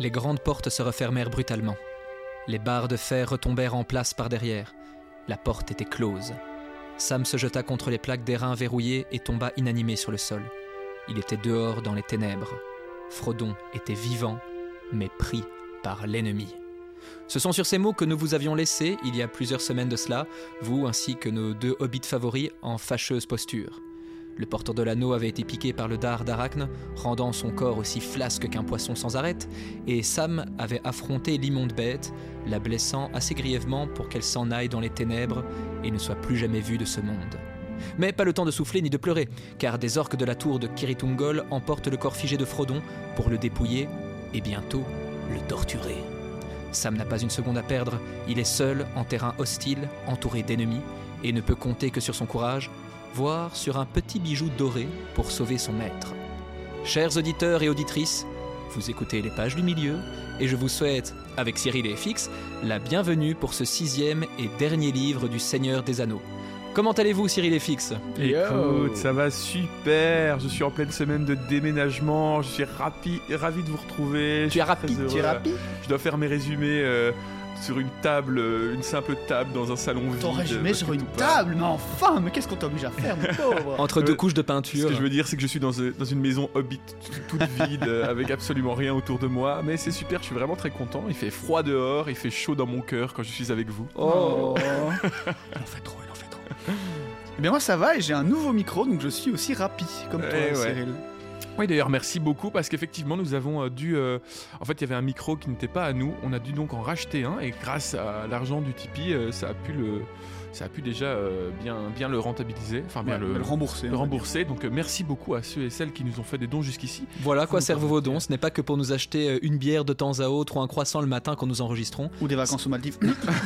Les grandes portes se refermèrent brutalement. Les barres de fer retombèrent en place par derrière. La porte était close. Sam se jeta contre les plaques d'airain verrouillées et tomba inanimé sur le sol. Il était dehors dans les ténèbres. Frodon était vivant, mais pris par l'ennemi. Ce sont sur ces mots que nous vous avions laissés il y a plusieurs semaines de cela, vous ainsi que nos deux hobbits favoris en fâcheuse posture. Le porteur de l'anneau avait été piqué par le dard d'Arachne, rendant son corps aussi flasque qu'un poisson sans arête, et Sam avait affronté l'immonde bête, la blessant assez grièvement pour qu'elle s'en aille dans les ténèbres et ne soit plus jamais vue de ce monde. Mais pas le temps de souffler ni de pleurer, car des orques de la tour de Kiritungol emportent le corps figé de Frodon pour le dépouiller et bientôt le torturer. Sam n'a pas une seconde à perdre, il est seul en terrain hostile, entouré d'ennemis, et ne peut compter que sur son courage, voire sur un petit bijou doré pour sauver son maître. Chers auditeurs et auditrices, vous écoutez les pages du milieu, et je vous souhaite, avec Cyril et FX, la bienvenue pour ce sixième et dernier livre du Seigneur des Anneaux. Comment allez-vous Cyril et FX Écoute, ça va super. Je suis en pleine semaine de déménagement. Je suis rapi, ravi de vous retrouver. Tu es rapide Tu es rapide Je dois faire mes résumés euh, sur une table, euh, une simple table dans un salon vide. Ton résumé parce sur une table, mais enfin, mais qu'est-ce qu'on t'oblige à faire, mon pauvre Entre deux Euh, couches de Ce peinture. que je veux dire, c'est que je suis dans, euh, dans une maison hobbit toute vide, euh, avec absolument rien autour de moi. Mais c'est super, je suis vraiment très content. Il fait froid dehors, il fait chaud dans mon cœur quand je suis avec vous. Oh Il en fait trop, il en fait trop. Eh bien moi ça va et j'ai un nouveau micro donc je suis aussi rapide comme toi Eh ouais. Cyril. Oui, d'ailleurs, merci beaucoup parce qu'effectivement, nous avons euh, dû. euh, en fait, il y avait un micro qui n'était pas à nous. On a dû donc en racheter un et grâce à l'argent du Tipeee, euh, ça a pu le. Ça a pu déjà euh, bien, bien le rentabiliser, enfin bien Ouais, le, le rembourser. le rembourser. Donc euh, merci beaucoup à ceux et celles qui nous ont fait des dons jusqu'ici. Voilà à quoi servent vos dons. Ce n'est pas que pour nous acheter euh, une bière de temps à autre ou un croissant le matin quand nous enregistrons. Ou des vacances aux Maldives.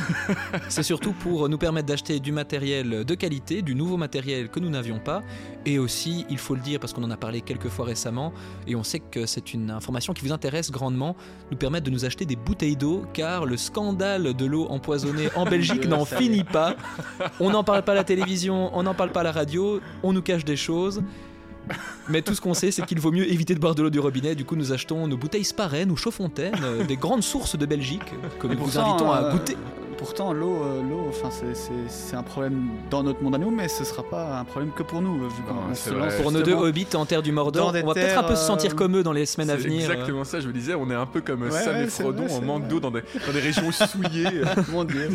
C'est surtout pour nous permettre d'acheter du matériel de qualité, du nouveau matériel que nous n'avions pas. Et aussi, il faut le dire parce qu'on en a parlé quelques fois récemment, et on sait que c'est une information qui vous intéresse grandement, nous permettre de nous acheter des bouteilles d'eau, car le scandale de l'eau empoisonnée en Belgique n'en finit pas. On n'en parle pas à la télévision, on n'en parle pas à la radio, on nous cache des choses. Mais tout ce qu'on sait, c'est qu'il vaut mieux éviter de boire de l'eau du robinet. Du coup, nous achetons nos bouteilles Sparen ou Chaudfontaine, euh, des grandes sources de Belgique, que nous vous invitons à euh, goûter. Pourtant l'eau, euh, l'eau, enfin c'est- c'est c'est un problème dans notre monde à nous, mais ce sera pas un problème que pour nous euh, vu qu'on Non, on c'est se vrai. lance Pour nos deux hobbits en terre du Mordor, on va peut-être un peu se sentir euh, comme eux dans les semaines à C'est venir. exactement ça, je me disais, on est un peu comme euh, Ouais, Sam ouais, et Frodon, vrai, on manque vrai. d'eau dans des, dans des régions souillées. Mon Dieu.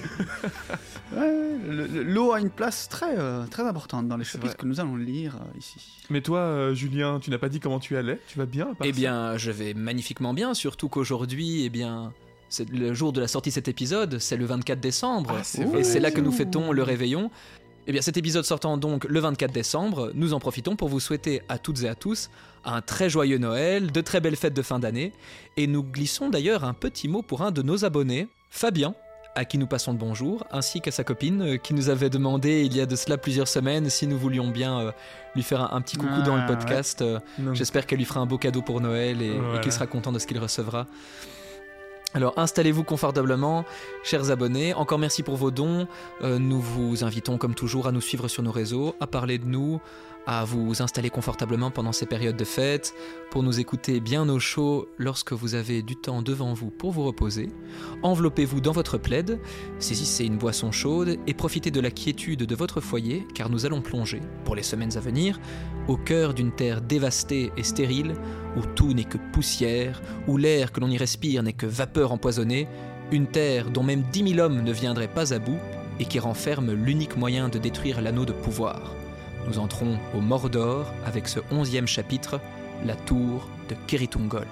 Ouais, L'eau a une place très, euh, très importante dans les C'est chapitres vrai. que nous allons lire euh, ici. Mais toi, euh, Julien, tu n'as pas dit comment tu allais Tu vas bien à part Eh ça bien, je vais magnifiquement bien, surtout qu'aujourd'hui, eh bien, le jour de la sortie de cet épisode, c'est le 24 décembre, Ah, et c'est là que nous fêtons le réveillon. Eh bien, cet épisode sortant donc le 24 décembre, nous en profitons pour vous souhaiter à toutes et à tous un très joyeux Noël, de très belles fêtes de fin d'année, et nous glissons d'ailleurs un petit mot pour un de nos abonnés, Fabien, à qui nous passons le bonjour, ainsi qu'à sa copine, euh, qui nous avait demandé il y a de cela plusieurs semaines si nous voulions bien euh, lui faire un, un petit coucou Ah, dans le ouais. podcast. euh. J'espère qu'elle lui fera un beau cadeau pour Noël et, qu'il sera content de ce qu'il recevra. Alors installez-vous confortablement, chers abonnés. Encore merci pour vos dons. Euh, nous vous invitons comme toujours à nous suivre sur nos réseaux, à parler de nous, à vous installer confortablement pendant ces périodes de fête, pour nous écouter bien au chaud lorsque vous avez du temps devant vous pour vous reposer. Enveloppez-vous dans votre plaid, saisissez une boisson chaude et profitez de la quiétude de votre foyer car nous allons plonger, pour les semaines à venir, au cœur d'une terre dévastée et stérile, où tout n'est que poussière, où l'air que l'on y respire n'est que vapeur empoisonnée, une terre dont même dix mille hommes ne viendraient pas à bout et qui renferme l'unique moyen de détruire l'anneau de pouvoir. Nous entrons au Mordor avec ce onzième chapitre, la tour de Keritungol.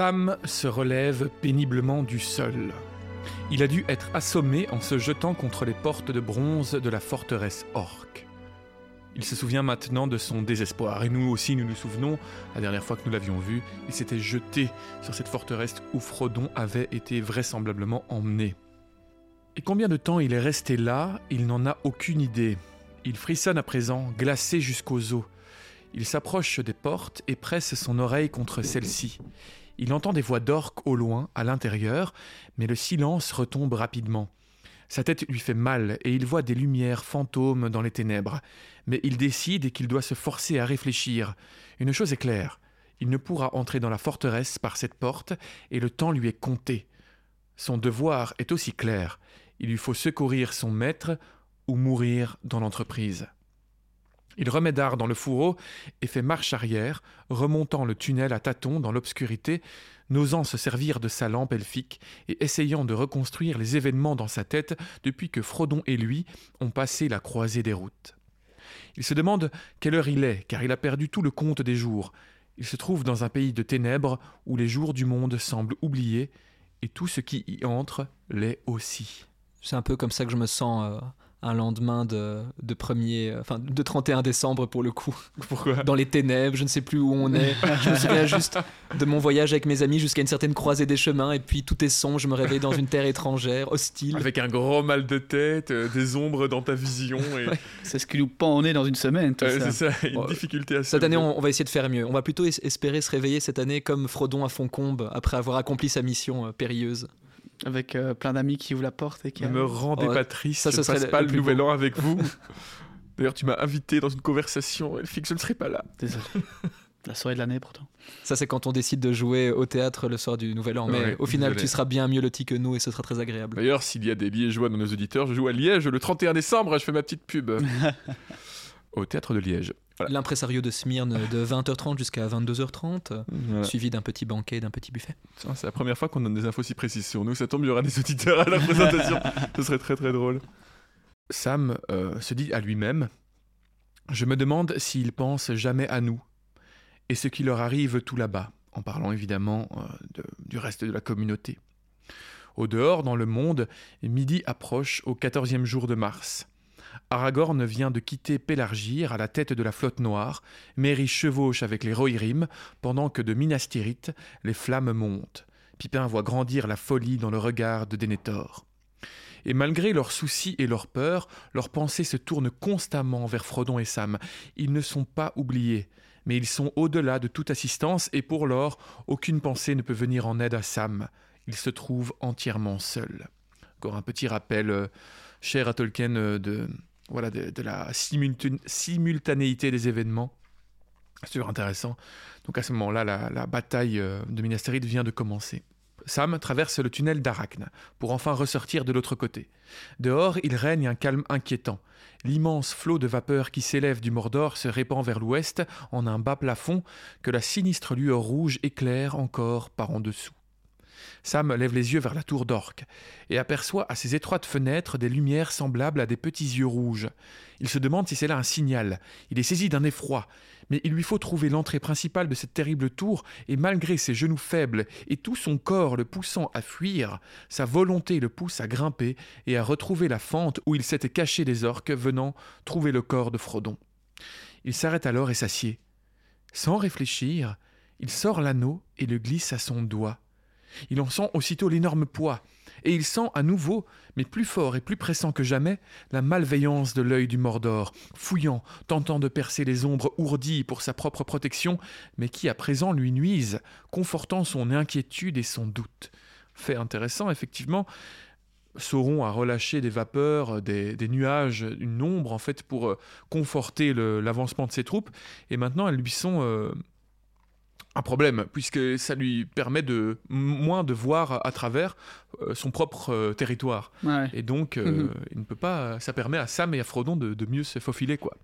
Sam se relève péniblement du sol. Il a dû être assommé en se jetant contre les portes de bronze de la forteresse orque. Il se souvient maintenant de son désespoir, et nous aussi nous nous souvenons, la dernière fois que nous l'avions vu, il s'était jeté sur cette forteresse où Frodon avait été vraisemblablement emmené. Et combien de temps il est resté là, il n'en a aucune idée. Il frissonne à présent, glacé jusqu'aux os. Il s'approche des portes et presse son oreille contre celle-ci. Il entend des voix d'orques au loin, à l'intérieur, mais le silence retombe rapidement. Sa tête lui fait mal et il voit des lumières fantômes dans les ténèbres. Mais il décide qu'il doit se forcer à réfléchir. Une chose est claire, il ne pourra entrer dans la forteresse par cette porte et le temps lui est compté. Son devoir est aussi clair, il lui faut secourir son maître ou mourir dans l'entreprise. Il remet d'art dans le fourreau et fait marche arrière, remontant le tunnel à tâtons dans l'obscurité, n'osant se servir de sa lampe elfique et essayant de reconstruire les événements dans sa tête depuis que Frodon et lui ont passé la croisée des routes. Il se demande quelle heure il est, car il a perdu tout le compte des jours. Il se trouve dans un pays de ténèbres où les jours du monde semblent oubliés, et tout ce qui y entre l'est aussi. C'est un peu comme ça que je me sens euh, un lendemain de, de premier, enfin de 31 décembre pour le coup. Pourquoi? Dans les ténèbres, je ne sais plus où on est. je me souviens juste de mon voyage avec mes amis jusqu'à une certaine croisée des chemins et puis tout est sombre, je me réveille dans une terre étrangère, hostile. Avec un gros mal de tête, euh, des ombres dans ta vision. Et... C'est ce qui nous pend au nez dans une semaine, tout Ouais, ça. c'est ça, une Bon, difficulté à Cette année, on, on va essayer de faire mieux. On va plutôt es- espérer se réveiller cette année comme Frodon à Foncombe après avoir accompli sa mission euh, périlleuse. Avec euh, plein d'amis qui ouvrent la porte et qui. Ne me rendez Oh, pas triste, ça, je ce ne serait passe le- pas le nouvel beau. an avec vous. D'ailleurs, tu m'as invité dans une conversation, Elfie, je ne serai pas là. Désolé. La soirée de l'année pourtant. Ça, c'est quand on décide de jouer au théâtre le soir du Nouvel An. Mais Ouais, au final, désolé. tu seras bien mieux loti que nous et ce sera très agréable. D'ailleurs, s'il y a des Liégeois dans nos auditeurs, je joue à Liège le 31 décembre, je fais ma petite pub. Au théâtre de Liège. Voilà. L'impresario de Smyrne de 20h30 jusqu'à 22h30, euh, Voilà. suivi d'un petit banquet, d'un petit buffet. C'est la première fois qu'on donne des infos si précises sur nous. Ça tombe, il y aura des auditeurs à la présentation. Ce serait très très drôle. Sam euh, se dit à lui-même Je me demande s'ils pensent jamais à nous et ce qui leur arrive tout là-bas, en parlant évidemment euh, de- du reste de la communauté. Au dehors, dans le monde, midi approche au quatorzième jour de mars. Aragorn vient de quitter Pélargir à la tête de la flotte noire, Merry chevauche avec les Rohirrim, pendant que de Minas Tirith, les flammes montent. Pipin voit grandir la folie dans le regard de Denethor. Et malgré leurs soucis et leurs peurs, leurs pensées se tournent constamment vers Frodon et Sam. Ils ne sont pas oubliés, mais ils sont au-delà de toute assistance et pour lors, aucune pensée ne peut venir en aide à Sam. Il se trouve entièrement seul. Encore un petit rappel euh, cher à Tolkien euh, de, voilà, de, la simultan- simultanéité des événements. C'est toujours intéressant. Donc à ce moment-là, la, bataille euh, de Minas Tirith vient de commencer. Sam traverse le tunnel d'Arachne pour enfin ressortir de l'autre côté. Dehors, il règne un calme inquiétant. L'immense flot de vapeur qui s'élève du Mordor se répand vers l'ouest en un bas plafond que la sinistre lueur rouge éclaire encore par en dessous. Sam lève les yeux vers la tour d'Orque et aperçoit à ses étroites fenêtres des lumières semblables à des petits yeux rouges. Il se demande si c'est là un signal. Il est saisi d'un effroi, mais il lui faut trouver l'entrée principale de cette terrible tour, et malgré ses genoux faibles et tout son corps le poussant à fuir, sa volonté le pousse à grimper et à retrouver la fente où il s'était caché des orques venant trouver le corps de Frodon. Il s'arrête alors et s'assied. Sans réfléchir, il sort l'anneau et le glisse à son doigt. Il en sent aussitôt l'énorme poids, et il sent à nouveau, mais plus fort et plus pressant que jamais, la malveillance de l'œil du Mordor, fouillant, tentant de percer les ombres ourdies pour sa propre protection, mais qui à présent lui nuisent, confortant son inquiétude et son doute. Fait intéressant, effectivement, Sauron a relâché des vapeurs, des, nuages, une ombre en fait pour euh, conforter l'avancement de ses troupes, et maintenant elles lui sont euh, un problème, puisque ça lui permet de moins de voir à, travers euh, son propre euh, territoire. Ouais. Et donc, euh, Mhm. il ne peut pas. Ça permet à Sam et à Frodon de, de mieux se faufiler, quoi.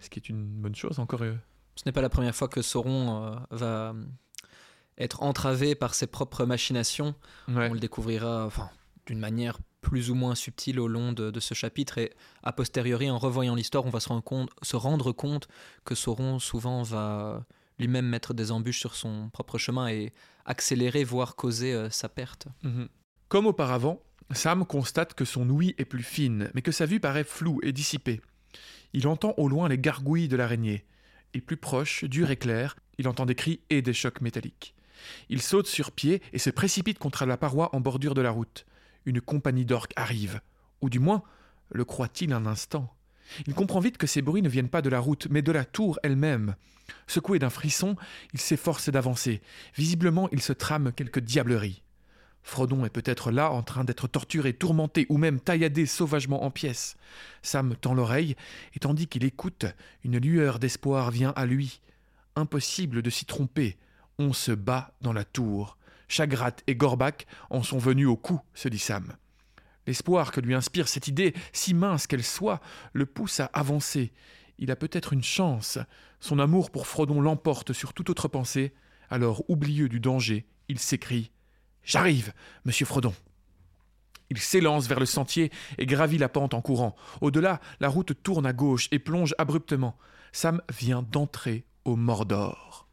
Ce qui est une bonne chose, encore. Ce n'est pas la première fois que Sauron euh, va être entravé par ses propres machinations. ouais. On le découvrira enfin, d'une manière plus ou moins subtile au long de, de ce chapitre et a posteriori en revoyant l'histoire on va se rendre, compte, se rendre compte que Sauron souvent va lui-même mettre des embûches sur son propre chemin et accélérer voire causer euh, sa perte. Mhm. Comme auparavant, Sam constate que son ouïe est plus fine, mais que sa vue paraît floue et dissipée. Il entend au loin les gargouilles de l'araignée, et plus proche, dur et clair, il entend des cris et des chocs métalliques. Il saute sur pied et se précipite contre la paroi en bordure de la route. Une compagnie d'orques arrive. Ou du moins, le croit-il un instant. Il comprend vite que ces bruits ne viennent pas de la route, mais de la tour elle-même. Secoué d'un frisson, il s'efforce d'avancer. Visiblement, il se trame quelque diablerie. Frodon est peut-être là en train d'être torturé, tourmenté ou même tailladé sauvagement en pièces. Sam tend l'oreille, et tandis qu'il écoute, une lueur d'espoir vient à lui. Impossible de s'y tromper. On se bat dans la tour. Chagrat et Gorbak en sont venus au coup, se dit Sam. L'espoir que lui inspire cette idée, si mince qu'elle soit, le pousse à avancer. Il a peut-être une chance. Son amour pour Frodon l'emporte sur toute autre pensée. Alors, oublieux du danger, il s'écrie J'arrive, monsieur Frodon. Il s'élance vers le sentier et gravit la pente en courant. Au-delà, la route tourne à gauche et plonge abruptement. Sam vient d'entrer au Mordor.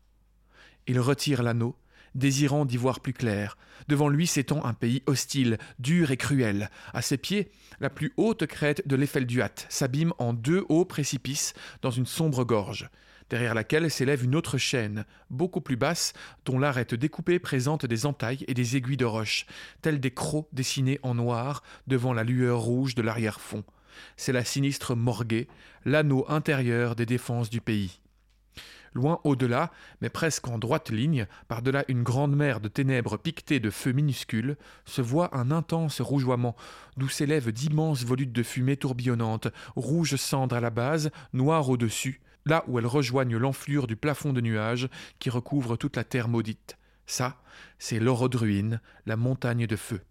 Il retire l'anneau, désirant d'y voir plus clair. Devant lui s'étend un pays hostile, dur et cruel. À ses pieds, la plus haute crête de l'Effelduat s'abîme en deux hauts précipices dans une sombre gorge derrière laquelle s'élève une autre chaîne, beaucoup plus basse, dont l'arête découpée présente des entailles et des aiguilles de roche, tels des crocs dessinés en noir devant la lueur rouge de l'arrière-fond. C'est la sinistre Morguet, l'anneau intérieur des défenses du pays. Loin au-delà, mais presque en droite ligne, par-delà une grande mer de ténèbres piquetées de feux minuscules, se voit un intense rougeoiement, d'où s'élèvent d'immenses volutes de fumée tourbillonnantes, rouge cendre à la base, noir au-dessus, là où elles rejoignent l'enflure du plafond de nuages qui recouvre toute la terre maudite. Ça, c'est l'Orodruine, la montagne de feu.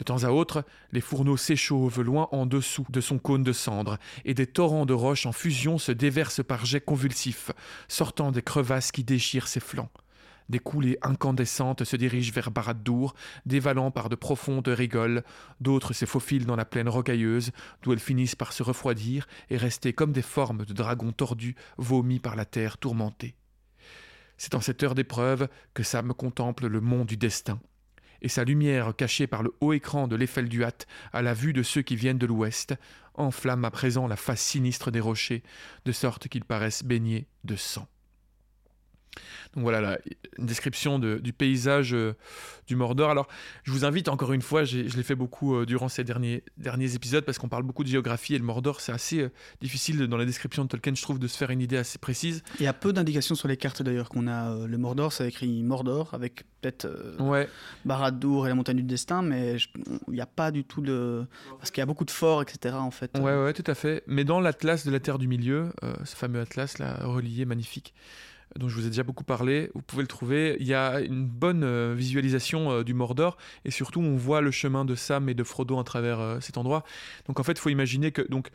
De temps à autre, les fourneaux s'échauffent loin en dessous de son cône de cendres, et des torrents de roches en fusion se déversent par jets convulsifs, sortant des crevasses qui déchirent ses flancs. Des coulées incandescentes se dirigent vers Barad-Dûr, dévalant par de profondes rigoles. D'autres se faufilent dans la plaine rocailleuse, d'où elles finissent par se refroidir et rester comme des formes de dragons tordus, vomis par la terre tourmentée. C'est en cette heure d'épreuve que Sam contemple le mont du destin. Et sa lumière, cachée par le haut écran de l'Eiffel du à la vue de ceux qui viennent de l'ouest, enflamme à présent la face sinistre des rochers, de sorte qu'ils paraissent baignés de sang. Donc voilà, une description du paysage euh, du Mordor. Alors, je vous invite encore une fois, je l'ai fait beaucoup euh, durant ces derniers, derniers épisodes parce qu'on parle beaucoup de géographie et le Mordor, c'est assez euh, difficile dans la description de Tolkien, je trouve, de se faire une idée assez précise. Il y a peu d'indications sur les cartes d'ailleurs qu'on a. le Mordor, c'est écrit Mordor avec peut-être ouais. Barad-dûr et la montagne du destin, mais il n'y a pas du tout de. Parce qu'il y a beaucoup de forts, etc. en fait. Ouais, ouais, tout à fait. Mais dans l'Atlas de la Terre du Milieu, ce fameux Atlas là, relié, magnifique dont je vous ai déjà beaucoup parlé. Vous pouvez le trouver. Il y a une bonne euh, visualisation euh, du Mordor et surtout on voit le chemin de Sam et de Frodo à travers euh, cet endroit. Donc en fait, il faut imaginer que donc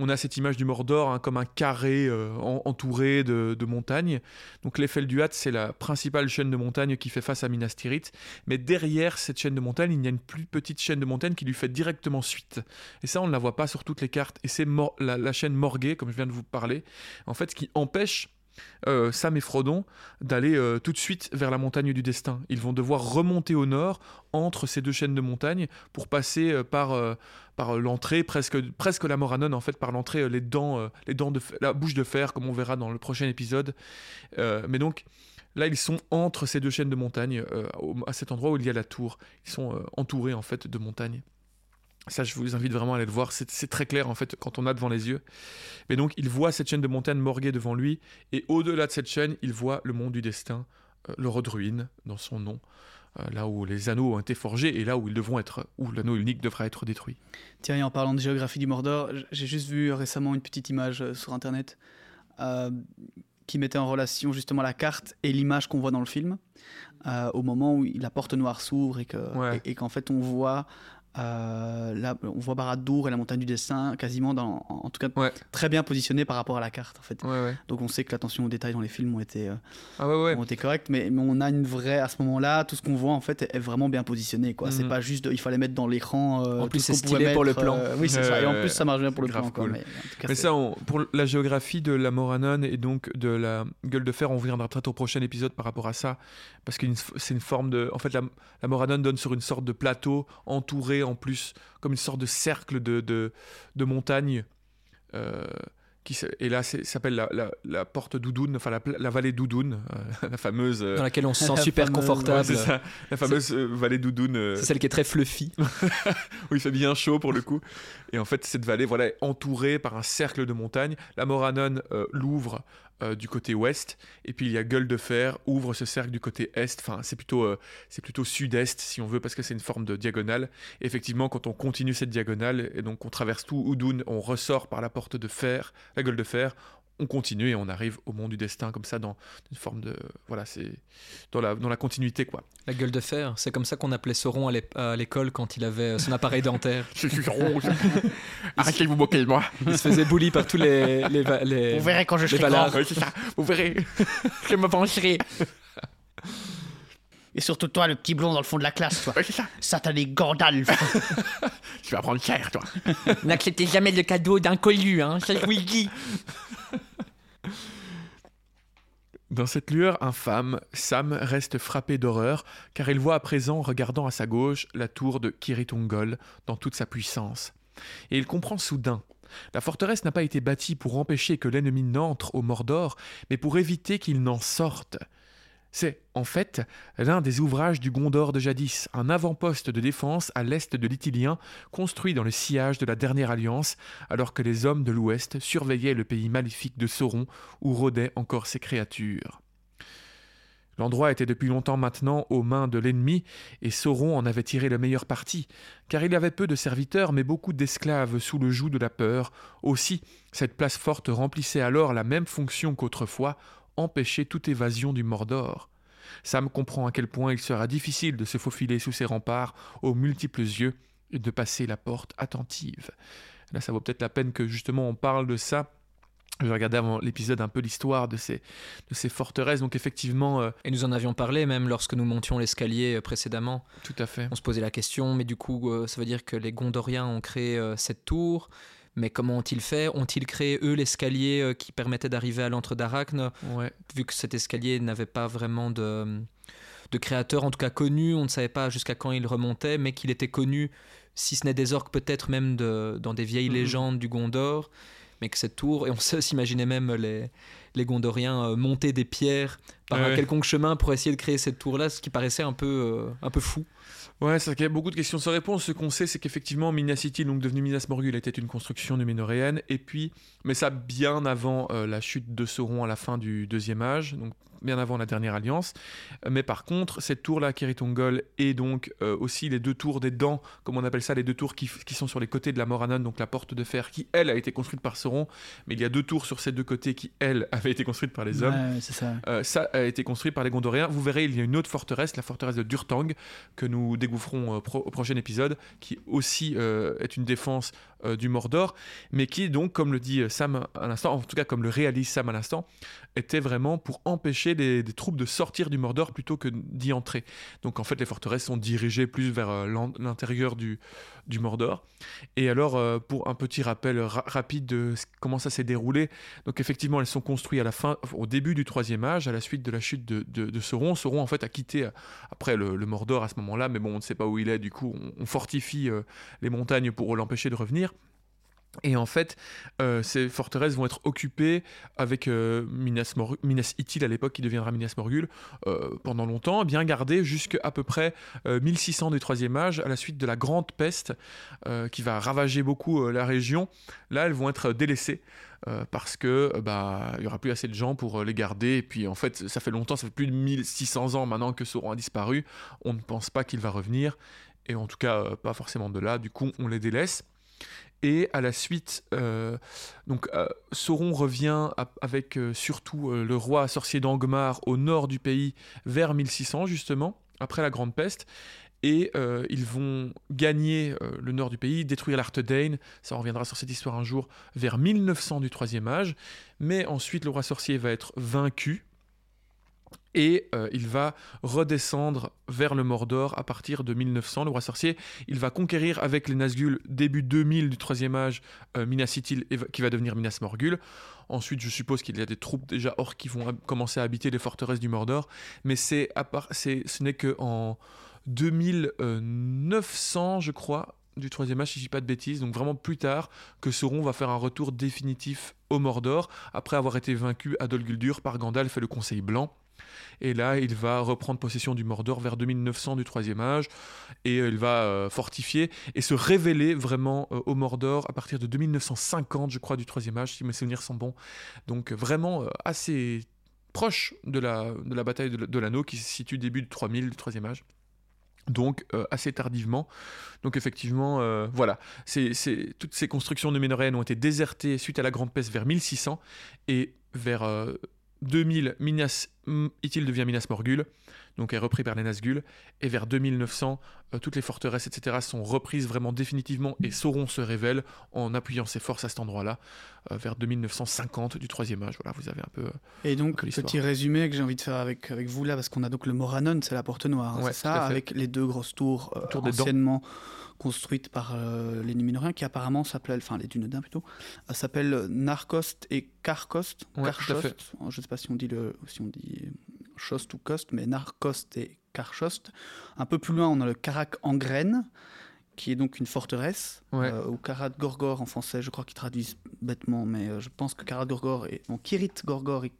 on a cette image du Mordor hein, comme un carré entouré de, montagnes. Donc l'Eiffel du Hatt, c'est la principale chaîne de montagnes qui fait face à Minas Tirith. Mais derrière cette chaîne de montagnes, il y a une plus petite chaîne de montagnes qui lui fait directement suite. Et ça, on ne la voit pas sur toutes les cartes. Et c'est la, chaîne Morguet, comme je viens de vous parler. En fait, qui empêche euh, Sam et Frodon d'aller euh, tout de suite vers la montagne du destin. Ils vont devoir remonter au nord entre ces deux chaînes de montagnes pour passer euh, par, par l'entrée, presque, presque la Moranon en fait, par l'entrée, les dents, les dents de la bouche de fer, comme on verra dans le prochain épisode. mais donc, Là, ils sont entre ces deux chaînes de montagnes, à cet endroit où il y a la tour. Ils sont entourés en fait de montagnes. Ça, je vous invite vraiment à aller le voir. C'est très clair, en fait, quand on a devant les yeux. Mais donc, il voit cette chaîne de montagne morguée devant lui. Et au-delà de cette chaîne, il voit le monde du destin, euh, le Rodruin, dans son nom. Euh, là où les anneaux ont été forgés et là où ils devront être, où l'anneau unique devra être détruit. Tiens, en parlant de géographie du Mordor, j'ai juste vu récemment une petite image euh, sur Internet qui mettait en relation justement la carte et l'image qu'on voit dans le film. au moment où la porte noire s'ouvre et qu'en fait on voit euh, là, on voit Barad-dûr et la montagne du dessin quasiment dans, en tout cas très bien positionné par rapport à la carte en fait. Donc on sait que l'attention aux détails dans les films ont été, euh, ah ont été correctes, mais, mais, on a une vraie à ce moment-là, tout ce qu'on voit en fait est, vraiment bien positionné quoi. C'est mhm. pas juste il fallait mettre dans l'écran. Euh, en plus c'est stylé pour le plan. oui c'est ça. Et en plus ça marche bien pour le plan. mais, ça, pour la géographie de la Moranon et donc de la gueule de fer, on reviendra très au prochain épisode par rapport à ça parce que c'est une forme de, en fait la, la Moranon donne sur une sorte de plateau entouré en plus comme une sorte de cercle de, de, de montagnes euh, qui et là, c'est- s'appelle la, la- la porte Doudoune, enfin la, la vallée Doudoune, euh, la fameuse. euh, Dans laquelle on se sent La super fameuse- ouais, confortable. c'est ça, la fameuse euh, vallée Doudoune. euh, C'est celle qui est très fluffy. où il fait bien chaud pour le coup. Et en fait, cette vallée voilà, est entourée par un cercle de montagnes. La Moranon euh, l'ouvre euh, du côté ouest, et puis il y a Gueule de Fer ouvre ce cercle du côté est. Enfin, c'est plutôt, euh, c'est plutôt sud-est si on veut, parce que c'est une forme de diagonale. Et effectivement, quand on continue cette diagonale, et donc on traverse tout Oudoun, on ressort par la porte de fer, la Gueule de Fer. On continue et on arrive au monde du destin comme ça dans une forme de voilà c'est dans la dans la continuité quoi. La gueule de fer, c'est comme ça qu'on appelait Sauron à l'école quand il avait son appareil dentaire. Je suis rouge. Arrêtez de vous moquer de moi. Il se faisait bully par tous les, les, les- Vous verrez quand je les serai grand. C'est ça. Vous verrez. Je me pencherai. Et surtout toi, le petit blond dans le fond de la classe, toi. Ouais, c'est ça. Satané Gandalf. Tu vas prendre cher, toi. N'acceptez jamais le cadeau d'inconnu, hein, ça je vous le dis. Dans cette lueur infâme, Sam reste frappé d'horreur, car il voit à présent, regardant à sa gauche, la tour de Kiritungol dans toute sa puissance. Et il comprend soudain. La forteresse n'a pas été bâtie pour empêcher que l'ennemi n'entre au Mordor, mais pour éviter qu'il n'en sorte. C'est, en fait, l'un des ouvrages du Gondor de jadis, un avant-poste de défense à l'est de l'Itilien, construit dans le sillage de la dernière alliance, alors que les hommes de l'ouest surveillaient le pays maléfique de Sauron, où rôdaient encore ces créatures. L'endroit était depuis longtemps maintenant aux mains de l'ennemi, et Sauron en avait tiré le meilleur parti, car il avait peu de serviteurs, mais beaucoup d'esclaves sous le joug de la peur. Aussi, cette place forte remplissait alors la même fonction qu'autrefois, empêcher toute évasion du Mordor. Sam comprend à quel point il sera difficile de se faufiler sous ces remparts aux multiples yeux et de passer la porte attentive. Là, ça vaut peut-être la peine que justement on parle de ça. Je regardais avant l'épisode un peu l'histoire de ces, de ces forteresses. Donc effectivement, euh, Et nous en avions parlé même lorsque nous montions l'escalier euh, précédemment. tout à fait. On se posait la question, mais du coup, euh, ça veut dire que les Gondoriens ont créé euh, cette tour. Mais comment ont-ils fait? Ont-ils créé, eux, l'escalier euh, qui permettait d'arriver à l'antre d'Arachne Ouais. Vu que cet escalier n'avait pas vraiment de, de créateur, en tout cas connu, on ne savait pas jusqu'à quand il remontait, mais qu'il était connu, si ce n'est des orques, peut-être même de- dans des vieilles Mhm. légendes du Gondor. Mais que cette tour, et on s'imaginait même les, les Gondoriens euh, monter des pierres par Ouais, un ouais. quelconque chemin pour essayer de créer cette tour-là, ce qui paraissait un peu, euh, un peu fou. Ouais, c'est qu'il y beaucoup de questions sans réponse. Ce qu'on sait, c'est qu'effectivement, Minas City, donc devenu Minas Morgul, était une construction numénoréenne. Et puis, mais ça bien avant euh, la chute de Sauron à la fin du deuxième âge, bien avant la dernière alliance. Mais par contre, cette tour-là, Kiritungol, et donc euh, aussi les deux tours des dents, comme on appelle ça, les deux tours qui, qui sont sur les côtés de la Moranon, donc la porte de fer, qui elle a été construite par Sauron. Mais il y a deux tours sur ces deux côtés qui elle avaient été construites par les hommes. Ouais, c'est ça. Euh, ça a été construit par les Gondoriens. Vous verrez, il y a une autre forteresse, la forteresse de Durtang, que nous dégoufferons euh, pro- au prochain épisode, qui aussi euh, est une défense euh, du Mordor, mais qui donc, comme le dit euh, Sam à l'instant, en tout cas comme le réalise Sam à l'instant, était vraiment pour empêcher les- des troupes de sortir du Mordor plutôt que d'y entrer. Donc en fait, les forteresses sont dirigées plus vers euh, l'intérieur du, du Mordor. Et alors, euh, pour un petit rappel ra- rapide de comment ça s'est déroulé, donc effectivement, elles sont construites à la fin, au début du troisième âge, à la suite de la chute de, Sauron. Sauron en fait a quitté euh, après le, Mordor à ce moment-là, mais bon, on ne sait pas où il est. Du coup, on, on fortifie euh, les montagnes pour l'empêcher de revenir. Et en fait, euh, ces forteresses vont être occupées avec euh, Minas, Mor- Minas Ithil à l'époque, qui deviendra Minas Morgul, euh, pendant longtemps, bien gardées jusqu'à à peu près euh, 1600 du Troisième Âge, à la suite de la Grande Peste, qui va ravager beaucoup la région. Là, elles vont être délaissées. parce que bah il y aura plus assez de gens pour les garder et puis en fait ça fait longtemps ça fait plus de 1600 ans maintenant que Sauron a disparu on ne pense pas qu'il va revenir et en tout cas pas forcément de là du coup on les délaisse et à la suite, euh, donc euh, Sauron revient avec euh, surtout le roi sorcier d'Angmar au nord du pays vers 1600 justement, après la Grande Peste. Et ils vont gagner le nord du pays, détruire l'Arthedain, ça reviendra sur cette histoire un jour, vers 1900 du Troisième Âge. Mais ensuite le roi sorcier va être vaincu et euh, il va redescendre vers le Mordor à partir de 1900. Le roi sorcier, il va conquérir avec les Nazgûl début 2000 du troisième âge euh, Minas Ithil qui va devenir Minas Morgul. Ensuite, je suppose qu'il y a des troupes déjà orques qui vont commencer à habiter les forteresses du Mordor, mais c'est à part, c'est, ce n'est que en 2900, je crois, du troisième âge, si je dis pas de bêtises. Donc vraiment plus tard que Sauron va faire un retour définitif au Mordor, après avoir été vaincu à Dol Guldur par Gandalf et le Conseil Blanc. Et là, il va reprendre possession du Mordor vers 2900 du Troisième Âge, et euh, il va euh, fortifier et se révéler vraiment euh, au Mordor à partir de 2950, je crois, du Troisième Âge, si mes souvenirs sont bons. Donc vraiment assez proche de la, de la bataille de, l'anneau qui se situe début du 3000 du Troisième Âge donc assez tardivement. Donc effectivement, voilà, c'est, toutes ces constructions de numénoréennes ont été désertées suite à la Grande Peste vers 1600 et vers 2000, Minas Ithil devient Minas Morgul, donc est repris par les Nazgûl, et vers 2900, euh, toutes les forteresses, etc., sont reprises vraiment définitivement, et Sauron se révèle en appuyant ses forces à cet endroit-là, euh, vers 2950 du troisième âge. Voilà, vous avez un peu. Euh, et donc, petit résumé que j'ai envie de faire avec, avec vous là, parce qu'on a donc le Moranon, c'est la porte noire, hein, c'est ça, avec les deux grosses tours anciennement construite par les Numénoriens, qui apparemment s'appellent, enfin les Dunedains plutôt, s'appellent Narcost et Carcost. Carchost. Je ne sais pas si on dit le, si on dit Chost ou Cost, mais Narcost et Carchost. Un peu plus loin, on a le Karak en graine, qui est donc une forteresse, euh, ou Karat Gorgor en français, je crois qu'ils traduisent bêtement, mais je pense que Karat Gorgor et bon, Kirit Gorgor et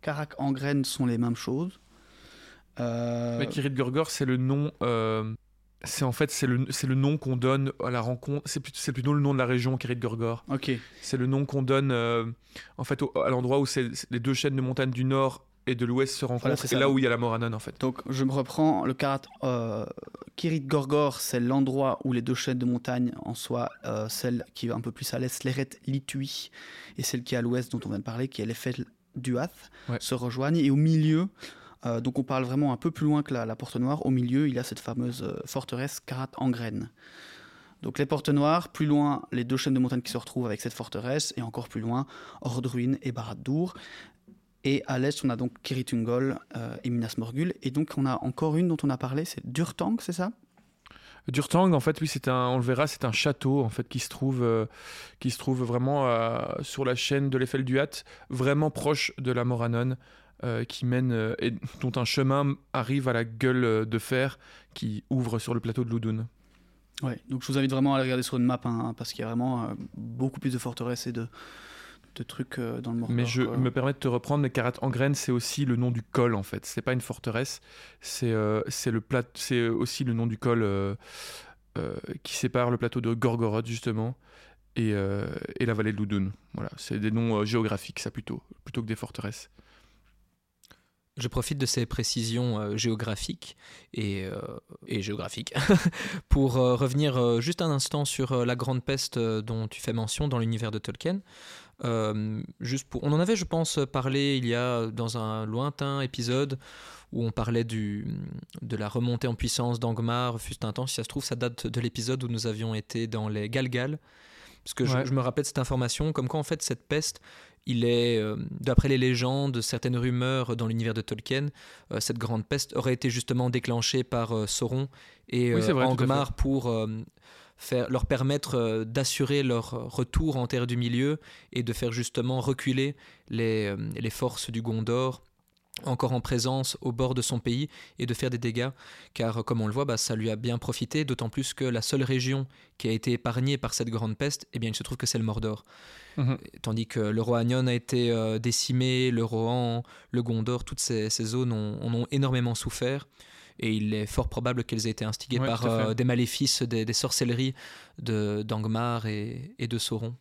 Karak en graine sont les mêmes choses. Mais Kirit Gorgor, c'est le nom c'est en fait c'est le, le nom qu'on donne à la rencontre. C'est plutôt, plutôt le nom de la région, Kirit Gorgor. Ok. C'est le nom qu'on donne euh, en fait à l'endroit où les deux chaînes de montagnes du nord et de l'ouest se rencontrent. c'est là où il y a la Moranon en fait. Donc je me reprends le Karat. Euh, Kirit Gorgor, c'est l'endroit où les deux chaînes de montagnes en soi, euh, celle qui va un peu plus à l'est, l'Eret Litui, et celle qui est à l'ouest dont on vient de parler, qui est l'effet du Hath, se rejoignent. Et au milieu, euh, donc on parle vraiment un peu plus loin que la, Porte Noire. Au milieu, il y a cette fameuse euh, forteresse Karat en graine. Donc les Portes Noires, plus loin, les deux chaînes de montagnes qui se retrouvent avec cette forteresse, et encore plus loin, Ordruin et Barad-dûr. Et à l'est, on a donc Kiritungol euh, et Minas Morgul. Et donc on a encore une dont on a parlé, c'est Durtang, c'est ça? Durtang, en fait, oui, c'est un, on le verra, c'est un château en fait qui se trouve, qui se trouve vraiment sur la chaîne de l'Eiffel du Hatt, vraiment proche de la Moranon. Euh, qui mène euh, et dont un chemin arrive à la gueule euh, de fer qui ouvre sur le plateau de Loudoun. Ouais, donc je vous invite vraiment à aller regarder sur une map hein, parce qu'il y a vraiment beaucoup plus de forteresses et de, de trucs dans le Mordor. Mais je me permets de te reprendre, mais Karat en graine, c'est aussi le nom du col en fait. C'est pas une forteresse, c'est c'est le plat, c'est aussi le nom du col qui sépare le plateau de Gorgoroth justement et, et la vallée de Loudoun. Voilà, c'est des noms géographiques ça plutôt, plutôt que des forteresses. Je profite de ces précisions euh, géographiques et, euh, géographiques pour euh, revenir juste un instant sur la grande peste dont tu fais mention dans l'univers de Tolkien. Juste pour, on en avait, je pense, parlé il y a dans un lointain épisode où on parlait du, de la remontée en puissance d'Angmar, fut un temps, si ça se trouve, ça date de l'épisode où nous avions été dans les Galgal. Parce que je, je, me rappelle cette information, comme quoi en fait cette peste il est, euh, d'après les légendes, certaines rumeurs dans l'univers de Tolkien, euh, cette grande peste aurait été justement déclenchée par euh, Sauron et Angmar pour faire, leur permettre d'assurer leur retour en Terre du Milieu et de faire justement reculer les, les forces du Gondor encore en présence au bord de son pays et de faire des dégâts, car comme on le voit, bah, ça lui a bien profité, d'autant plus que la seule région qui a été épargnée par cette grande peste, eh bien, il se trouve que c'est le Mordor. Mhm. Tandis que le Rohanion a été euh, décimé, le Rohan, le Gondor, toutes ces, zones en ont, énormément souffert. Et il est fort probable qu'elles aient été instigées par euh, des maléfices, des, sorcelleries de d'Angmar et de Sauron.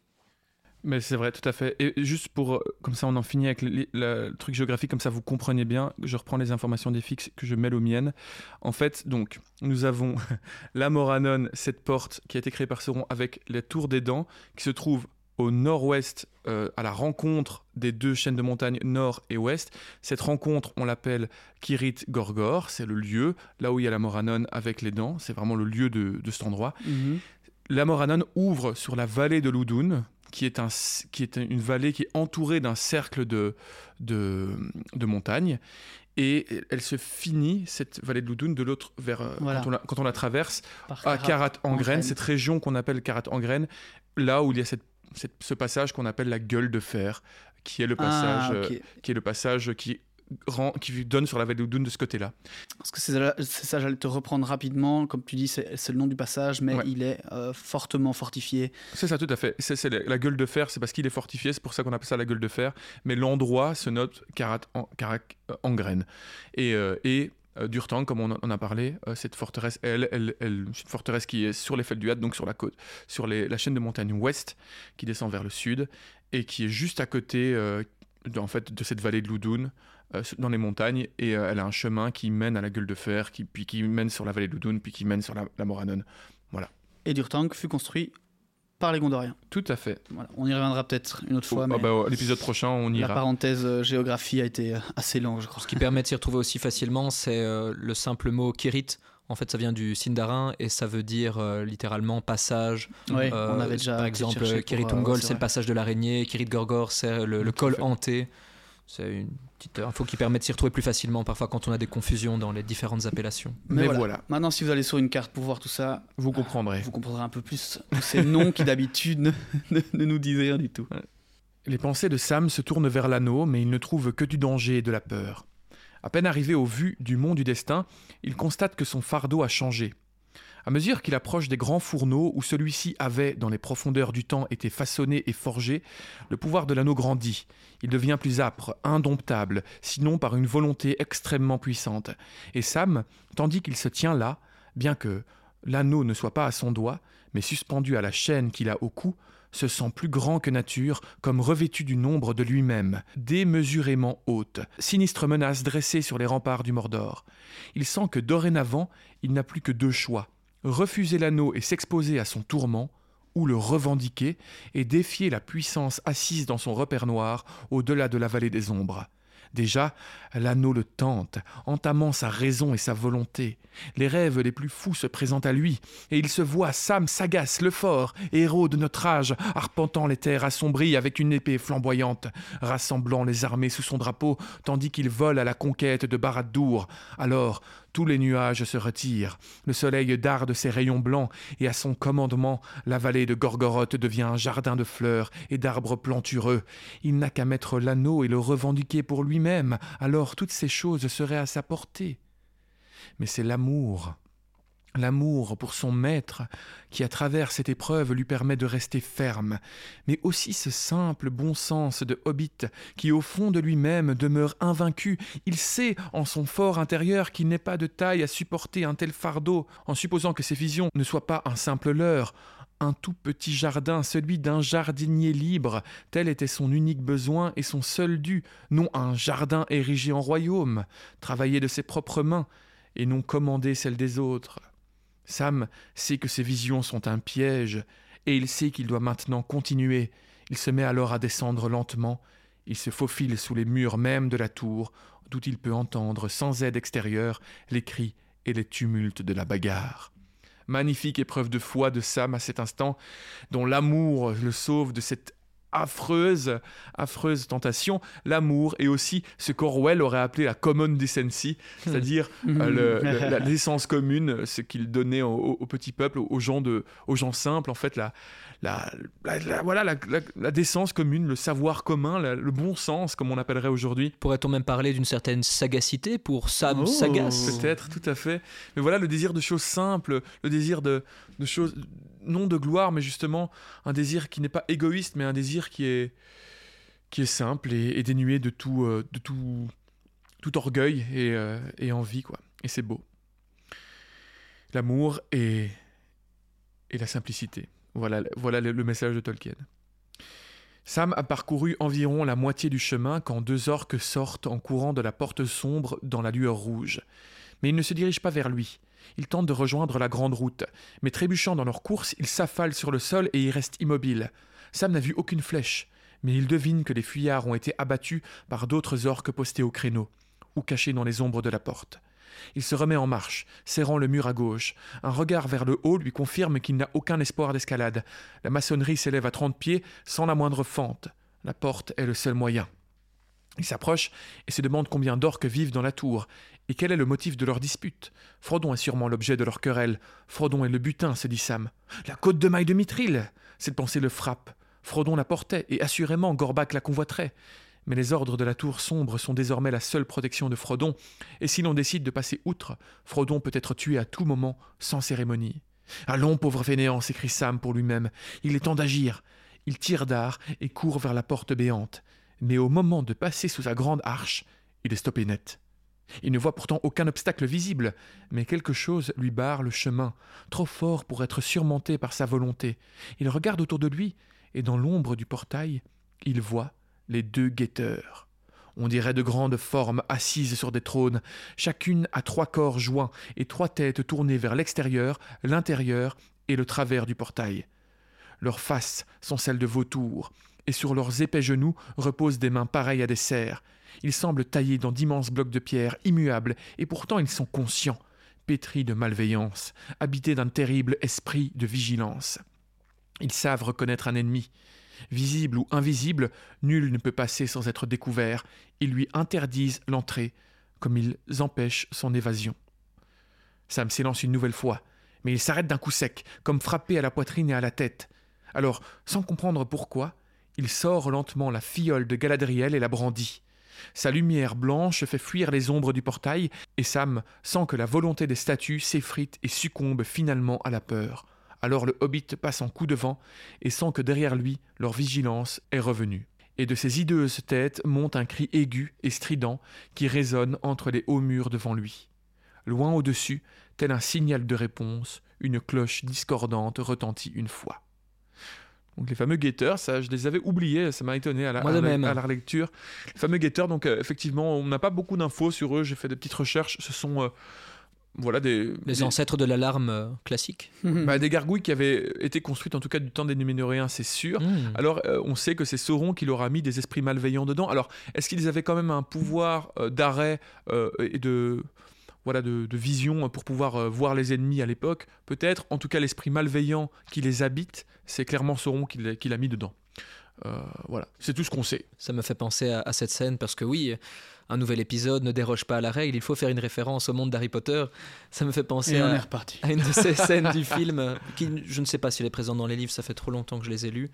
Mais c'est vrai, tout à fait. Et juste pour, euh, comme ça on en finit avec le, truc géographique, comme ça vous comprenez bien, je reprends les informations des fixes que je mêle aux miennes. En fait, donc, nous avons la Moranon, cette porte qui a été créée par Sauron avec la tour des dents, qui se trouve au nord-ouest, euh, à la rencontre des deux chaînes de montagnes nord et ouest. Cette rencontre, on l'appelle Kirit Gorgor, c'est le lieu, là où il y a la Moranon avec les dents, c'est vraiment le lieu de, cet endroit. Mhm. La Moranon ouvre sur la vallée de Loudoun, qui est, un, qui est une vallée qui est entourée d'un cercle de, de, de, montagnes. Et elle se finit, cette vallée de Loudoun, de l'autre vers. Euh, quand, on la, quand, on la, traverse, à Karat en graine, cette région qu'on appelle Karat en graine, là où il y a cette, ce passage qu'on appelle la gueule de fer, qui est le ah, passage, euh, qui est le passage qui rend- qui donne sur la vallée d'Oudoun de ce côté-là. Parce que c'est ça, j'allais te reprendre rapidement. Comme tu dis, c'est le nom du passage, mais Ouais. il est euh, fortement fortifié. C'est ça, tout à fait. C'est la, gueule de fer, c'est parce qu'il est fortifié, c'est pour ça qu'on appelle ça la gueule de fer. Mais l'endroit se note Karat en, Karak euh, en graine. Et, euh, et euh, Durtang, comme on en a parlé, euh, cette forteresse, elle, elle, elle- une forteresse qui est sur les Felduat, donc sur la côte, sur la chaîne de montagnes ouest, qui descend vers le sud, et qui est juste à côté euh, de, en fait, de cette vallée de Loudoun, euh, dans les montagnes, et euh, elle a un chemin qui mène à la gueule de fer, qui, puis qui mène sur la vallée de Loudoun, puis qui mène sur la, la Moranon. Et Durtang fut construit par les Gondoriens. Tout à fait. Voilà. On y reviendra peut-être une autre fois, Ah mais bah, l'épisode prochain, on la ira. parenthèse euh, géographie a été euh, assez longue, je crois. Ce qui permet de s'y retrouver aussi facilement, c'est euh, le simple mot Kirit. En fait, ça vient du Sindarin et ça veut dire euh, littéralement passage. Euh, on avait déjà par exemple, chercher Kirit pour, euh, Ungol, c'est le passage de l'araignée. Kirit Gorgor, c'est le, col fait. hanté. C'est une petite info qui permet de s'y retrouver plus facilement parfois quand on a des confusions dans les différentes appellations. Mais voilà. Maintenant, si vous allez sur une carte pour voir tout ça, Vous comprendrez. vous comprendrez un peu plus tous ces noms qui d'habitude ne, ne- ne nous disent rien du tout. Les pensées de Sam se tournent vers l'anneau, mais il ne trouve que du danger et de la peur. À peine arrivé au vu du mont du destin, il constate que son fardeau a changé. À mesure qu'il approche des grands fourneaux où celui-ci avait, dans les profondeurs du temps, été façonné et forgé, le pouvoir de l'anneau grandit. Il devient plus âpre, indomptable, sinon par une volonté extrêmement puissante. Et Sam, tandis qu'il se tient là, bien que l'anneau ne soit pas à son doigt, mais suspendu à la chaîne qu'il a au cou, se sent plus grand que nature, comme revêtu du nombre de lui-même, démesurément haute, sinistre menace dressée sur les remparts du Mordor. Il sent que dorénavant, il n'a plus que deux choix refuser l'anneau et s'exposer à son tourment, ou le revendiquer et défier la puissance assise dans son repère noir au-delà de la vallée des ombres. Déjà, l'anneau le tente, entamant sa raison et sa volonté. Les rêves les plus fous se présentent à lui, et il se voit Sam sagace, le fort, héros de notre âge, arpentant les terres assombries avec une épée flamboyante, rassemblant les armées sous son drapeau, tandis qu'il vole à la conquête de Barad-dûr. Alors, tous les nuages se retirent, le soleil darde ses rayons blancs, et à son commandement, la vallée de Gorgoroth devient un jardin de fleurs et d'arbres plantureux. Il n'a qu'à mettre l'anneau et le revendiquer pour lui-même, alors toutes ces choses seraient à sa portée. Mais c'est l'amour, l'amour pour son maître, qui à travers cette épreuve lui permet de rester ferme, mais aussi ce simple bon sens de hobbit qui au fond de lui-même demeure invaincu. Il sait en son fort intérieur qu'il n'est pas de taille à supporter un tel fardeau, en supposant que ses visions ne soient pas un simple leurre. Un tout petit jardin, celui d'un jardinier libre, tel était son unique besoin et son seul dû, non un jardin érigé en royaume, travaillé de ses propres mains, et non commandé celle des autres. Sam sait que ses visions sont un piège, et il sait qu'il doit maintenant continuer. Il se met alors à descendre lentement, il se faufile sous les murs même de la tour, d'où il peut entendre, sans aide extérieure, les cris et les tumultes de la bagarre. Magnifique épreuve de foi de Sam à cet instant, dont l'amour le sauve de cette affreuse, affreuse tentation, l'amour et aussi ce qu'Orwell aurait appelé la common decency, c'est-à-dire euh, le- la l'essence commune, ce qu'il donnait au petit peuple, aux gens, de, aux gens simples, en fait, la, la, la- la- voilà, la, décence commune, le savoir commun, le bon sens, comme on appellerait aujourd'hui. Pourrait-on même parler d'une certaine sagacité pour Sam Oh. Sagace Peut-être, tout à fait. Mais voilà, le désir de choses simples, le désir de, de choses, non de gloire, mais justement un désir qui n'est pas égoïste, mais un désir qui est, qui est simple et, et dénué de tout, euh, de tout, tout orgueil et, euh, et envie, quoi. Et c'est beau. L'amour et, et la simplicité. Voilà, le, le message de Tolkien. Sam a parcouru environ la moitié du chemin quand deux orques sortent en courant de la porte sombre dans la lueur rouge. Mais ils ne se dirigent pas vers lui. Ils tentent de rejoindre la grande route, mais trébuchant dans leur course, ils s'affalent sur le sol et y restent immobiles. Sam n'a vu aucune flèche, mais il devine que les fuyards ont été abattus par d'autres orques postés au créneau, ou cachés dans les ombres de la porte. Il se remet en marche, serrant le mur à gauche. Un regard vers le haut lui confirme qu'il n'a aucun espoir d'escalade. La maçonnerie s'élève à trente pieds, sans la moindre fente. La porte est le seul moyen. Il s'approche et se demande combien d'orques vivent dans la tour, et quel est le motif de leur dispute? Frodon est sûrement l'objet de leur querelle. Frodon est le butin, se dit Sam. La côte de maille de Mithril Cette pensée le frappe. Frodon la portait, et assurément Gorbac la convoiterait. Mais les ordres de la tour sombre sont désormais la seule protection de Frodon, et si l'on décide de passer outre, Frodon peut être tué à tout moment, sans cérémonie. Allons, pauvre fainéant, s'écrie Sam pour lui-même, il est temps d'agir. Il tire d'art et court vers la porte béante. Mais au moment de passer sous sa grande arche, il est stoppé net. Il ne voit pourtant aucun obstacle visible, mais quelque chose lui barre le chemin, trop fort pour être surmonté par sa volonté. Il regarde autour de lui, et dans l'ombre du portail, il voit les deux guetteurs. On dirait de grandes formes assises sur des trônes, chacune à trois corps joints et trois têtes tournées vers l'extérieur, l'intérieur et le travers du portail. Leurs faces sont celles de vautours, et sur leurs épais genoux reposent des mains pareilles à des cerfs. Ils semblent taillés dans d'immenses blocs de pierre, immuables, et pourtant ils sont conscients, pétris de malveillance, habités d'un terrible esprit de vigilance. Ils savent reconnaître un ennemi. Visible ou invisible, nul ne peut passer sans être découvert. Ils lui interdisent l'entrée, comme ils empêchent son évasion. Sam s'élance une nouvelle fois, mais il s'arrête d'un coup sec, comme frappé à la poitrine et à la tête. Alors, sans comprendre pourquoi, il sort lentement la fiole de Galadriel et la brandit. Sa lumière blanche fait fuir les ombres du portail, et Sam sent que la volonté des statues s'effrite et succombe finalement à la peur. Alors le hobbit passe en coup de vent et sent que derrière lui leur vigilance est revenue. Et de ses hideuses têtes monte un cri aigu et strident qui résonne entre les hauts murs devant lui. Loin au-dessus, tel un signal de réponse, une cloche discordante retentit une fois. Donc les fameux guetteurs, ça je les avais oubliés, ça m'a étonné à la, Moi de à la- même. à la relecture. Les fameux guetteurs, donc euh, effectivement, on n'a pas beaucoup d'infos sur eux, j'ai fait des petites recherches, ce sont euh, voilà des, Les des- ancêtres de l'alarme euh, classique. bah, des gargouilles qui avaient été construites en tout cas du temps des Numénoréens, c'est sûr. Hmm. Alors, euh, on sait que c'est Sauron qui leur a mis des esprits malveillants dedans. Alors, est-ce qu'ils avaient quand même un pouvoir euh, d'arrêt euh, et de voilà de, de vision pour pouvoir euh, voir les ennemis à l'époque? Peut-être. En tout cas, l'esprit malveillant qui les habite, c'est clairement Sauron qui l'a qui l'a mis dedans. Euh, voilà, c'est tout ce qu'on sait. Ça me fait penser à, à cette scène parce que oui, un nouvel épisode ne déroge pas à la règle. Il faut faire une référence au monde d'Harry Potter. Ça me fait penser à, une de ces scènes du film qui, je ne sais pas si elle est présente dans les livres, ça fait trop longtemps que je les ai lus.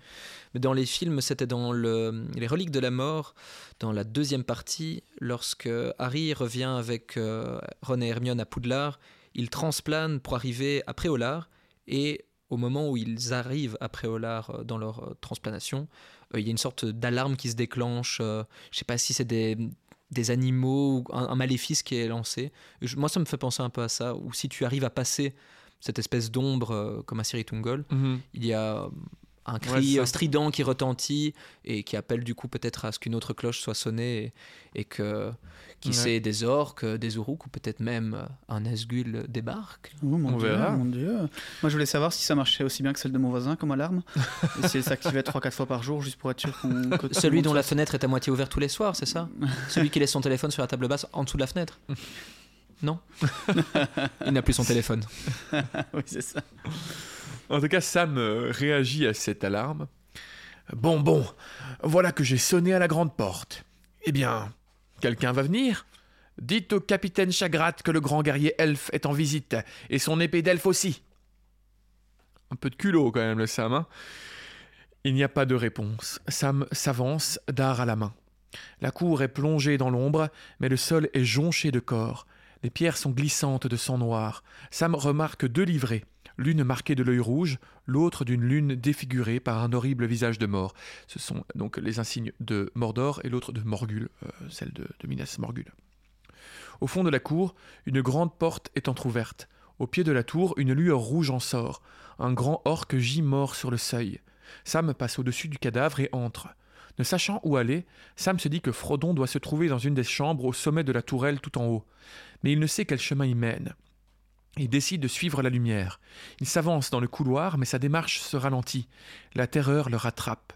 Mais dans les films, c'était dans le, les reliques de la mort, dans la deuxième partie, lorsque Harry revient avec euh, Ron et Hermione à Poudlard, ils transplanent pour arriver à Préolard et au moment où ils arrivent à Préolard euh, dans leur euh, transplanation, euh, il y a une sorte d'alarme qui se déclenche. euh, je ne sais pas si c'est des, des animaux ou un, un maléfice qui est lancé. Je- moi, ça me fait penser un peu à ça. Ou si tu arrives à passer cette espèce d'ombre euh, comme à Siri Tungol, il y a un cri euh, strident qui retentit et qui appelle du coup peut-être à ce qu'une autre cloche soit sonnée et, et que qui Ouais. sait des orques, des uruks ou peut-être même un Nazgûl débarque. Oh mon On dieu, verra. mon dieu. Moi, je voulais savoir si ça marchait aussi bien que celle de mon voisin comme alarme. Et si elle s'activait 3-4 fois par jour, juste pour être sûr qu'on. Celui dont la fenêtre est à moitié ouverte tous les soirs, c'est ça? Celui qui laisse son téléphone sur la table basse en dessous de la fenêtre? Non? Il n'a plus son téléphone. oui, c'est ça. En tout cas, Sam euh, réagit à cette alarme. Bon, bon, voilà que j'ai sonné à la grande porte. Eh bien, quelqu'un va venir? Dites au capitaine Chagrat que le grand guerrier elfe est en visite, et son épée d'elfe aussi. Un peu de culot quand même, le Sam. hein. Il n'y a pas de réponse. Sam s'avance, dard à la main. La cour est plongée dans l'ombre, mais le sol est jonché de corps. Les pierres sont glissantes de sang noir. Sam remarque deux livrées, l'une marquée de l'œil rouge, l'autre d'une lune défigurée par un horrible visage de mort. Ce sont donc les insignes de Mordor et l'autre de Morgul, euh, celle de, Minas Morgul. Au fond de la cour, une grande porte est entr'ouverte. Au pied de la tour, une lueur rouge en sort. Un grand orque gît mort sur le seuil. Sam passe au-dessus du cadavre et entre. Ne sachant où aller, Sam se dit que Frodon doit se trouver dans une des chambres au sommet de la tourelle tout en haut. Mais il ne sait quel chemin y mène. Il décide de suivre la lumière. Il s'avance dans le couloir, mais sa démarche se ralentit. La terreur le rattrape.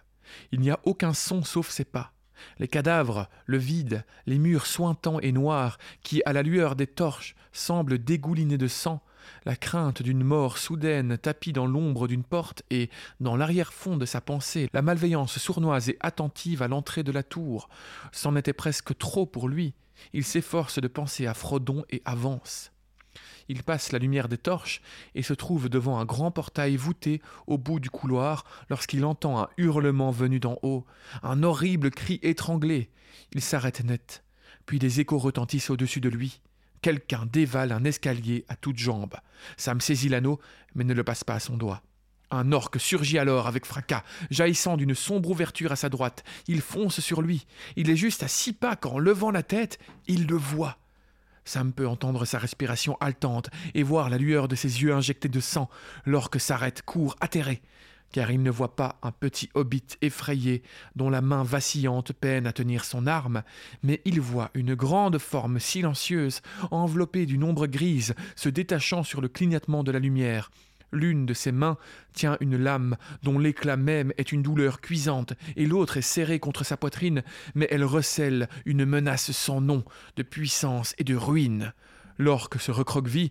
Il n'y a aucun son sauf ses pas. Les cadavres, le vide, les murs sointants et noirs, qui, à la lueur des torches, semblent dégouliner de sang, la crainte d'une mort soudaine tapie dans l'ombre d'une porte et, dans l'arrière-fond de sa pensée, la malveillance sournoise et attentive à l'entrée de la tour, c'en était presque trop pour lui. Il s'efforce de penser à Frodon et avance. Il passe la lumière des torches et se trouve devant un grand portail voûté au bout du couloir lorsqu'il entend un hurlement venu d'en haut, un horrible cri étranglé. Il s'arrête net, puis des échos retentissent au-dessus de lui. Quelqu'un dévale un escalier à toutes jambes. Sam saisit l'anneau, mais ne le passe pas à son doigt. Un orque surgit alors avec fracas, jaillissant d'une sombre ouverture à sa droite. Il fonce sur lui. Il est juste à six pas quand, levant la tête, il le voit. Sam peut entendre sa respiration haletante et voir la lueur de ses yeux injectés de sang. L'orque s'arrête, court, atterré, car il ne voit pas un petit hobbit effrayé dont la main vacillante peine à tenir son arme, mais il voit une grande forme silencieuse, enveloppée d'une ombre grise, se détachant sur le clignotement de la lumière. L'une de ses mains tient une lame dont l'éclat même est une douleur cuisante, et l'autre est serrée contre sa poitrine, mais elle recèle une menace sans nom, de puissance et de ruine. L'orque se recroqueville,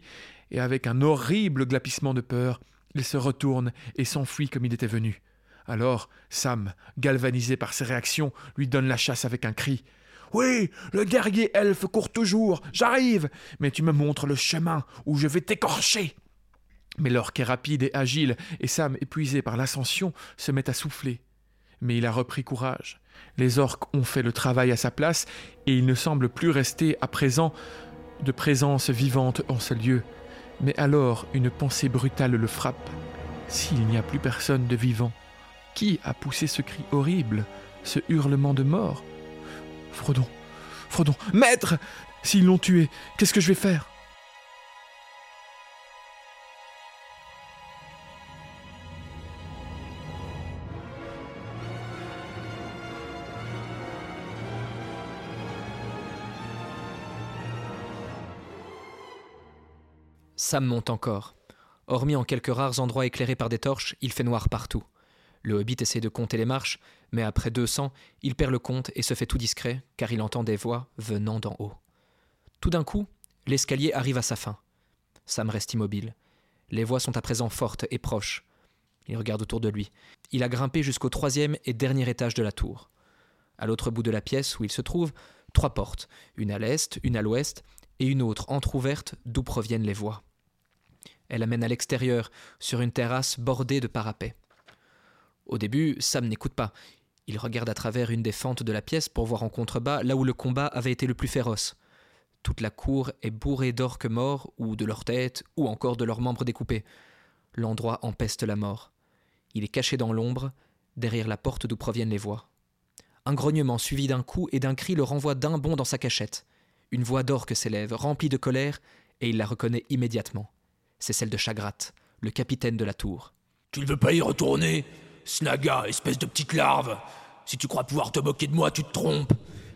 et avec un horrible glapissement de peur, il se retourne et s'enfuit comme il était venu. Alors, Sam, galvanisé par ses réactions, lui donne la chasse avec un cri. Oui, le guerrier elfe court toujours, j'arrive, mais tu me montres le chemin où je vais t'écorcher. Mais l'orque est rapide et agile, et Sam, épuisé par l'ascension, se met à souffler. Mais il a repris courage. Les orques ont fait le travail à sa place, et il ne semble plus rester à présent de présence vivante en ce lieu. Mais alors une pensée brutale le frappe. S'il n'y a plus personne de vivant, qui a poussé ce cri horrible, ce hurlement de mort? Frodon, Frodon, maître S'ils l'ont tué, qu'est-ce que je vais faire? Sam monte encore. Hormis en quelques rares endroits éclairés par des torches, il fait noir partout. Le hobbit essaie de compter les marches, mais après 200, il perd le compte et se fait tout discret, car il entend des voix venant d'en haut. Tout d'un coup, l'escalier arrive à sa fin. Sam reste immobile. Les voix sont à présent fortes et proches. Il regarde autour de lui. Il a grimpé jusqu'au troisième et dernier étage de la tour. À l'autre bout de la pièce où il se trouve, trois portes, une à l'est, une à l'ouest, et une autre entr'ouverte d'où proviennent les voix. Elle amène à l'extérieur, sur une terrasse bordée de parapets. Au début, Sam n'écoute pas. Il regarde à travers une des fentes de la pièce pour voir en contrebas là où le combat avait été le plus féroce. Toute la cour est bourrée d'orques morts, ou de leurs têtes, ou encore de leurs membres découpés. L'endroit empeste la mort. Il est caché dans l'ombre, derrière la porte d'où proviennent les voix. Un grognement suivi d'un coup et d'un cri le renvoie d'un bond dans sa cachette. Une voix d'orque s'élève, remplie de colère, et il la reconnaît immédiatement c'est celle de Chagrat, le capitaine de la tour. Tu ne veux pas y retourner Snaga, espèce de petite larve Si tu crois pouvoir te moquer de moi, tu te trompes.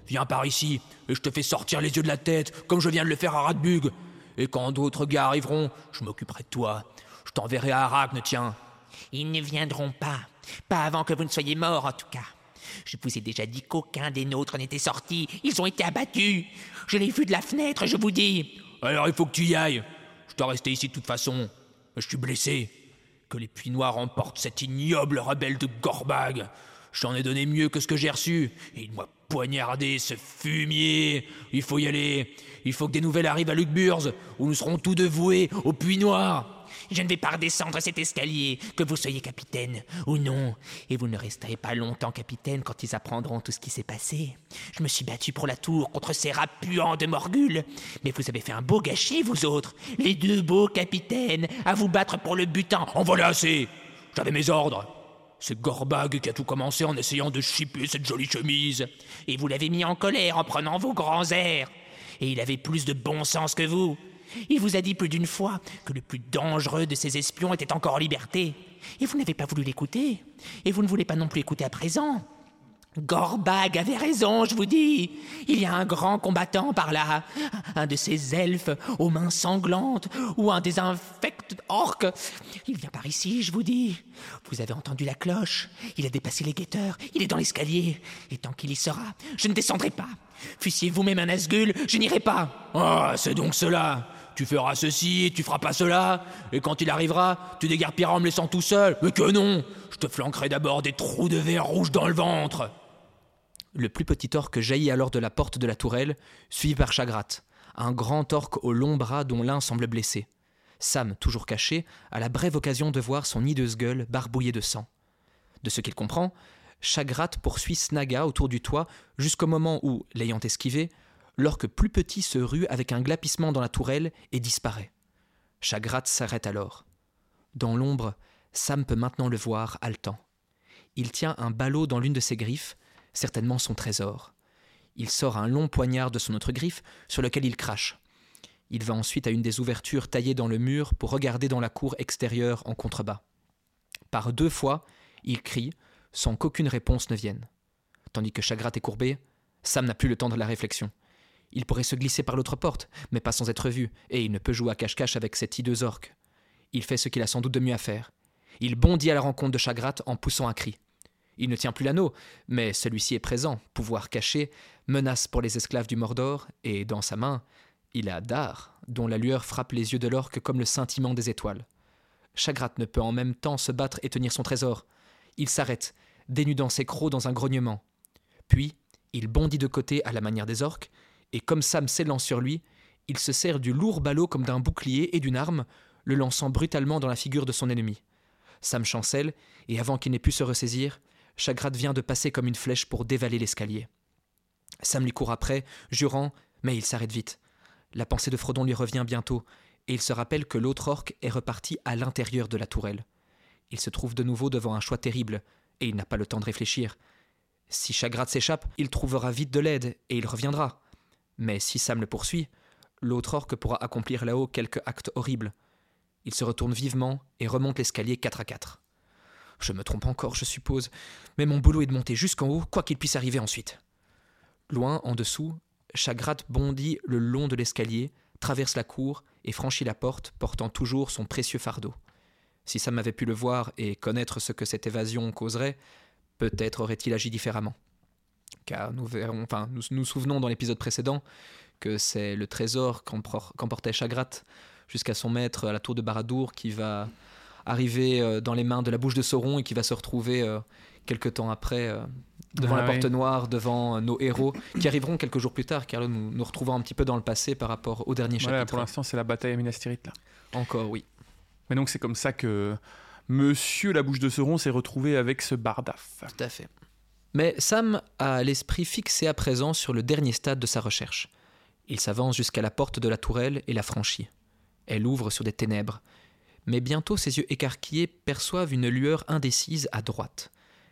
Viens par ici, et je te fais sortir les yeux de la tête, comme je viens de le faire à Radbug. Et quand d'autres gars arriveront, je m'occuperai de toi. Je t'enverrai à Arachne, tiens. Ils ne viendront pas. Pas avant que vous ne soyez mort, en tout cas. Je vous ai déjà dit qu'aucun des nôtres n'était sorti. Ils ont été abattus. Je l'ai vu de la fenêtre, je vous dis. Alors il faut que tu y ailles. Je dois rester ici de toute façon. Je suis blessé. Que les puits noirs emportent cet ignoble rebelle de Gorbag. J'en ai donné mieux que ce que j'ai reçu. Il m'a poignardé, ce fumier. Il faut y aller. Il faut que des nouvelles arrivent à Lucburz, où nous serons tous dévoués au puits noir. Je ne vais pas redescendre cet escalier, que vous soyez capitaine ou non. Et vous ne resterez pas longtemps capitaine quand ils apprendront tout ce qui s'est passé. Je me suis battu pour la tour contre ces rats puants de Morgul. Mais vous avez fait un beau gâchis, vous autres. Les deux beaux capitaines, à vous battre pour le butin. En voilà assez J'avais mes ordres. C'est Gorbag qui a tout commencé en essayant de chipper cette jolie chemise. Et vous l'avez mis en colère en prenant vos grands airs. Et il avait plus de bon sens que vous. Il vous a dit plus d'une fois que le plus dangereux de ces espions était encore en liberté. Et vous n'avez pas voulu l'écouter. Et vous ne voulez pas non plus écouter à présent. Gorbag avait raison, je vous dis. Il y a un grand combattant par là, un de ces elfes aux mains sanglantes, ou un des infects orques. Il vient par ici, je vous dis. Vous avez entendu la cloche, il a dépassé les guetteurs, il est dans l'escalier, et tant qu'il y sera, je ne descendrai pas. Fussiez vous-même un Asgul, je n'irai pas. Ah, c'est donc cela. Tu feras ceci tu feras pas cela, et quand il arrivera, tu dégarpiras en me laissant tout seul. Mais que non Je te flanquerai d'abord des trous de verre rouge dans le ventre. Le plus petit orque jaillit alors de la porte de la tourelle, suivi par Chagrat, un grand orque aux longs bras dont l'un semble blessé. Sam, toujours caché, a la brève occasion de voir son hideuse gueule barbouillée de sang. De ce qu'il comprend, Chagrat poursuit Snaga autour du toit jusqu'au moment où, l'ayant esquivé, l'orque plus petit se rue avec un glapissement dans la tourelle et disparaît. Chagrat s'arrête alors. Dans l'ombre, Sam peut maintenant le voir haletant. Il tient un ballot dans l'une de ses griffes, certainement son trésor. Il sort un long poignard de son autre griffe sur lequel il crache. Il va ensuite à une des ouvertures taillées dans le mur pour regarder dans la cour extérieure en contrebas. Par deux fois, il crie, sans qu'aucune réponse ne vienne. Tandis que Chagrat est courbé, Sam n'a plus le temps de la réflexion. Il pourrait se glisser par l'autre porte, mais pas sans être vu, et il ne peut jouer à cache-cache avec cette hideuse orque. Il fait ce qu'il a sans doute de mieux à faire. Il bondit à la rencontre de Chagrat en poussant un cri. Il ne tient plus l'anneau, mais celui-ci est présent, pouvoir caché, menace pour les esclaves du Mordor, et dans sa main, il a Dar, dont la lueur frappe les yeux de l'orque comme le scintillement des étoiles. Chagrat ne peut en même temps se battre et tenir son trésor. Il s'arrête, dénudant ses crocs dans un grognement. Puis, il bondit de côté à la manière des orques, et comme Sam s'élance sur lui, il se sert du lourd ballot comme d'un bouclier et d'une arme, le lançant brutalement dans la figure de son ennemi. Sam chancelle, et avant qu'il n'ait pu se ressaisir, Chagrat vient de passer comme une flèche pour dévaler l'escalier. Sam lui court après, jurant, mais il s'arrête vite. La pensée de Frodon lui revient bientôt, et il se rappelle que l'autre orque est reparti à l'intérieur de la tourelle. Il se trouve de nouveau devant un choix terrible, et il n'a pas le temps de réfléchir. Si Chagrat s'échappe, il trouvera vite de l'aide, et il reviendra. Mais si Sam le poursuit, l'autre orque pourra accomplir là-haut quelque acte horrible. Il se retourne vivement et remonte l'escalier quatre à quatre. Je me trompe encore, je suppose, mais mon boulot est de monter jusqu'en haut, quoi qu'il puisse arriver ensuite. Loin, en dessous, Chagrat bondit le long de l'escalier, traverse la cour et franchit la porte, portant toujours son précieux fardeau. Si Sam avait pu le voir et connaître ce que cette évasion causerait, peut-être aurait-il agi différemment. Car nous verrons, enfin, nous nous souvenons dans l'épisode précédent que c'est le trésor qu'emportait Chagrat jusqu'à son maître à la tour de Baradour qui va arriver euh, dans les mains de la bouche de Sauron et qui va se retrouver euh, quelques temps après euh, devant Ah la porte noire, devant nos héros, qui arriveront quelques jours plus tard, car là nous nous retrouvons un petit peu dans le passé par rapport au dernier Voilà, chapitre. pour l'instant, c'est la bataille à Minas Tirith, là. Encore, oui. Mais donc, c'est comme ça que Monsieur la bouche de Sauron s'est retrouvé avec ce Bardaf. Tout à fait. Mais Sam a l'esprit fixé à présent sur le dernier stade de sa recherche. Il s'avance jusqu'à la porte de la tourelle et la franchit. Elle ouvre sur des ténèbres. Mais bientôt ses yeux écarquillés perçoivent une lueur indécise à droite.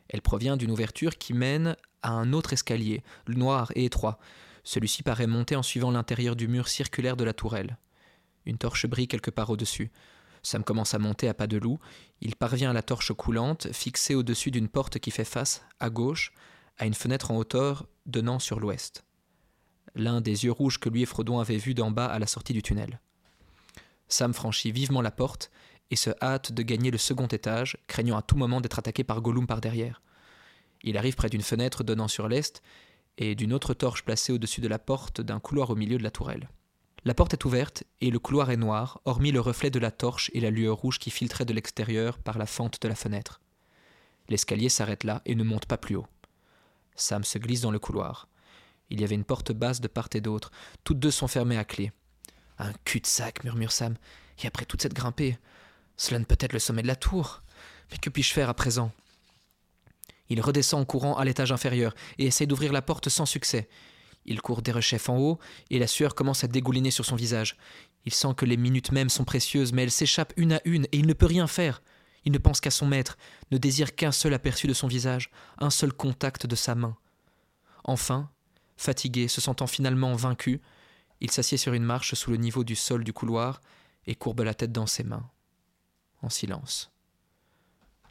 Elle provient d'une ouverture qui mène à un autre escalier, noir et étroit. Celui-ci paraît monter en suivant l'intérieur du mur circulaire de la tourelle. Une torche brille quelque part au-dessus. Sam commence à monter à pas de loup. Il parvient à la torche coulante, fixée au-dessus d'une porte qui fait face, à gauche, à une fenêtre en hauteur donnant sur l'ouest. L'un des yeux rouges que lui et Frodon avaient vus d'en bas à la sortie du tunnel. Sam franchit vivement la porte et se hâte de gagner le second étage, craignant à tout moment d'être attaqué par Gollum par derrière. Il arrive près d'une fenêtre donnant sur l'est et d'une autre torche placée au-dessus de la porte d'un couloir au milieu de la tourelle. La porte est ouverte et le couloir est noir, hormis le reflet de la torche et la lueur rouge qui filtrait de l'extérieur par la fente de la fenêtre. L'escalier s'arrête là et ne monte pas plus haut. Sam se glisse dans le couloir. Il y avait une porte basse de part et d'autre. Toutes deux sont fermées à clé. Un cul-de-sac, murmure Sam. Et après toute cette grimpée, cela ne peut être le sommet de la tour. Mais que puis-je faire à présent? Il redescend en courant à l'étage inférieur et essaie d'ouvrir la porte sans succès. Il court des rechefs en haut et la sueur commence à dégouliner sur son visage. Il sent que les minutes mêmes sont précieuses, mais elles s'échappent une à une et il ne peut rien faire. Il ne pense qu'à son maître, ne désire qu'un seul aperçu de son visage, un seul contact de sa main. Enfin, fatigué, se sentant finalement vaincu, il s'assied sur une marche sous le niveau du sol du couloir et courbe la tête dans ses mains, en silence.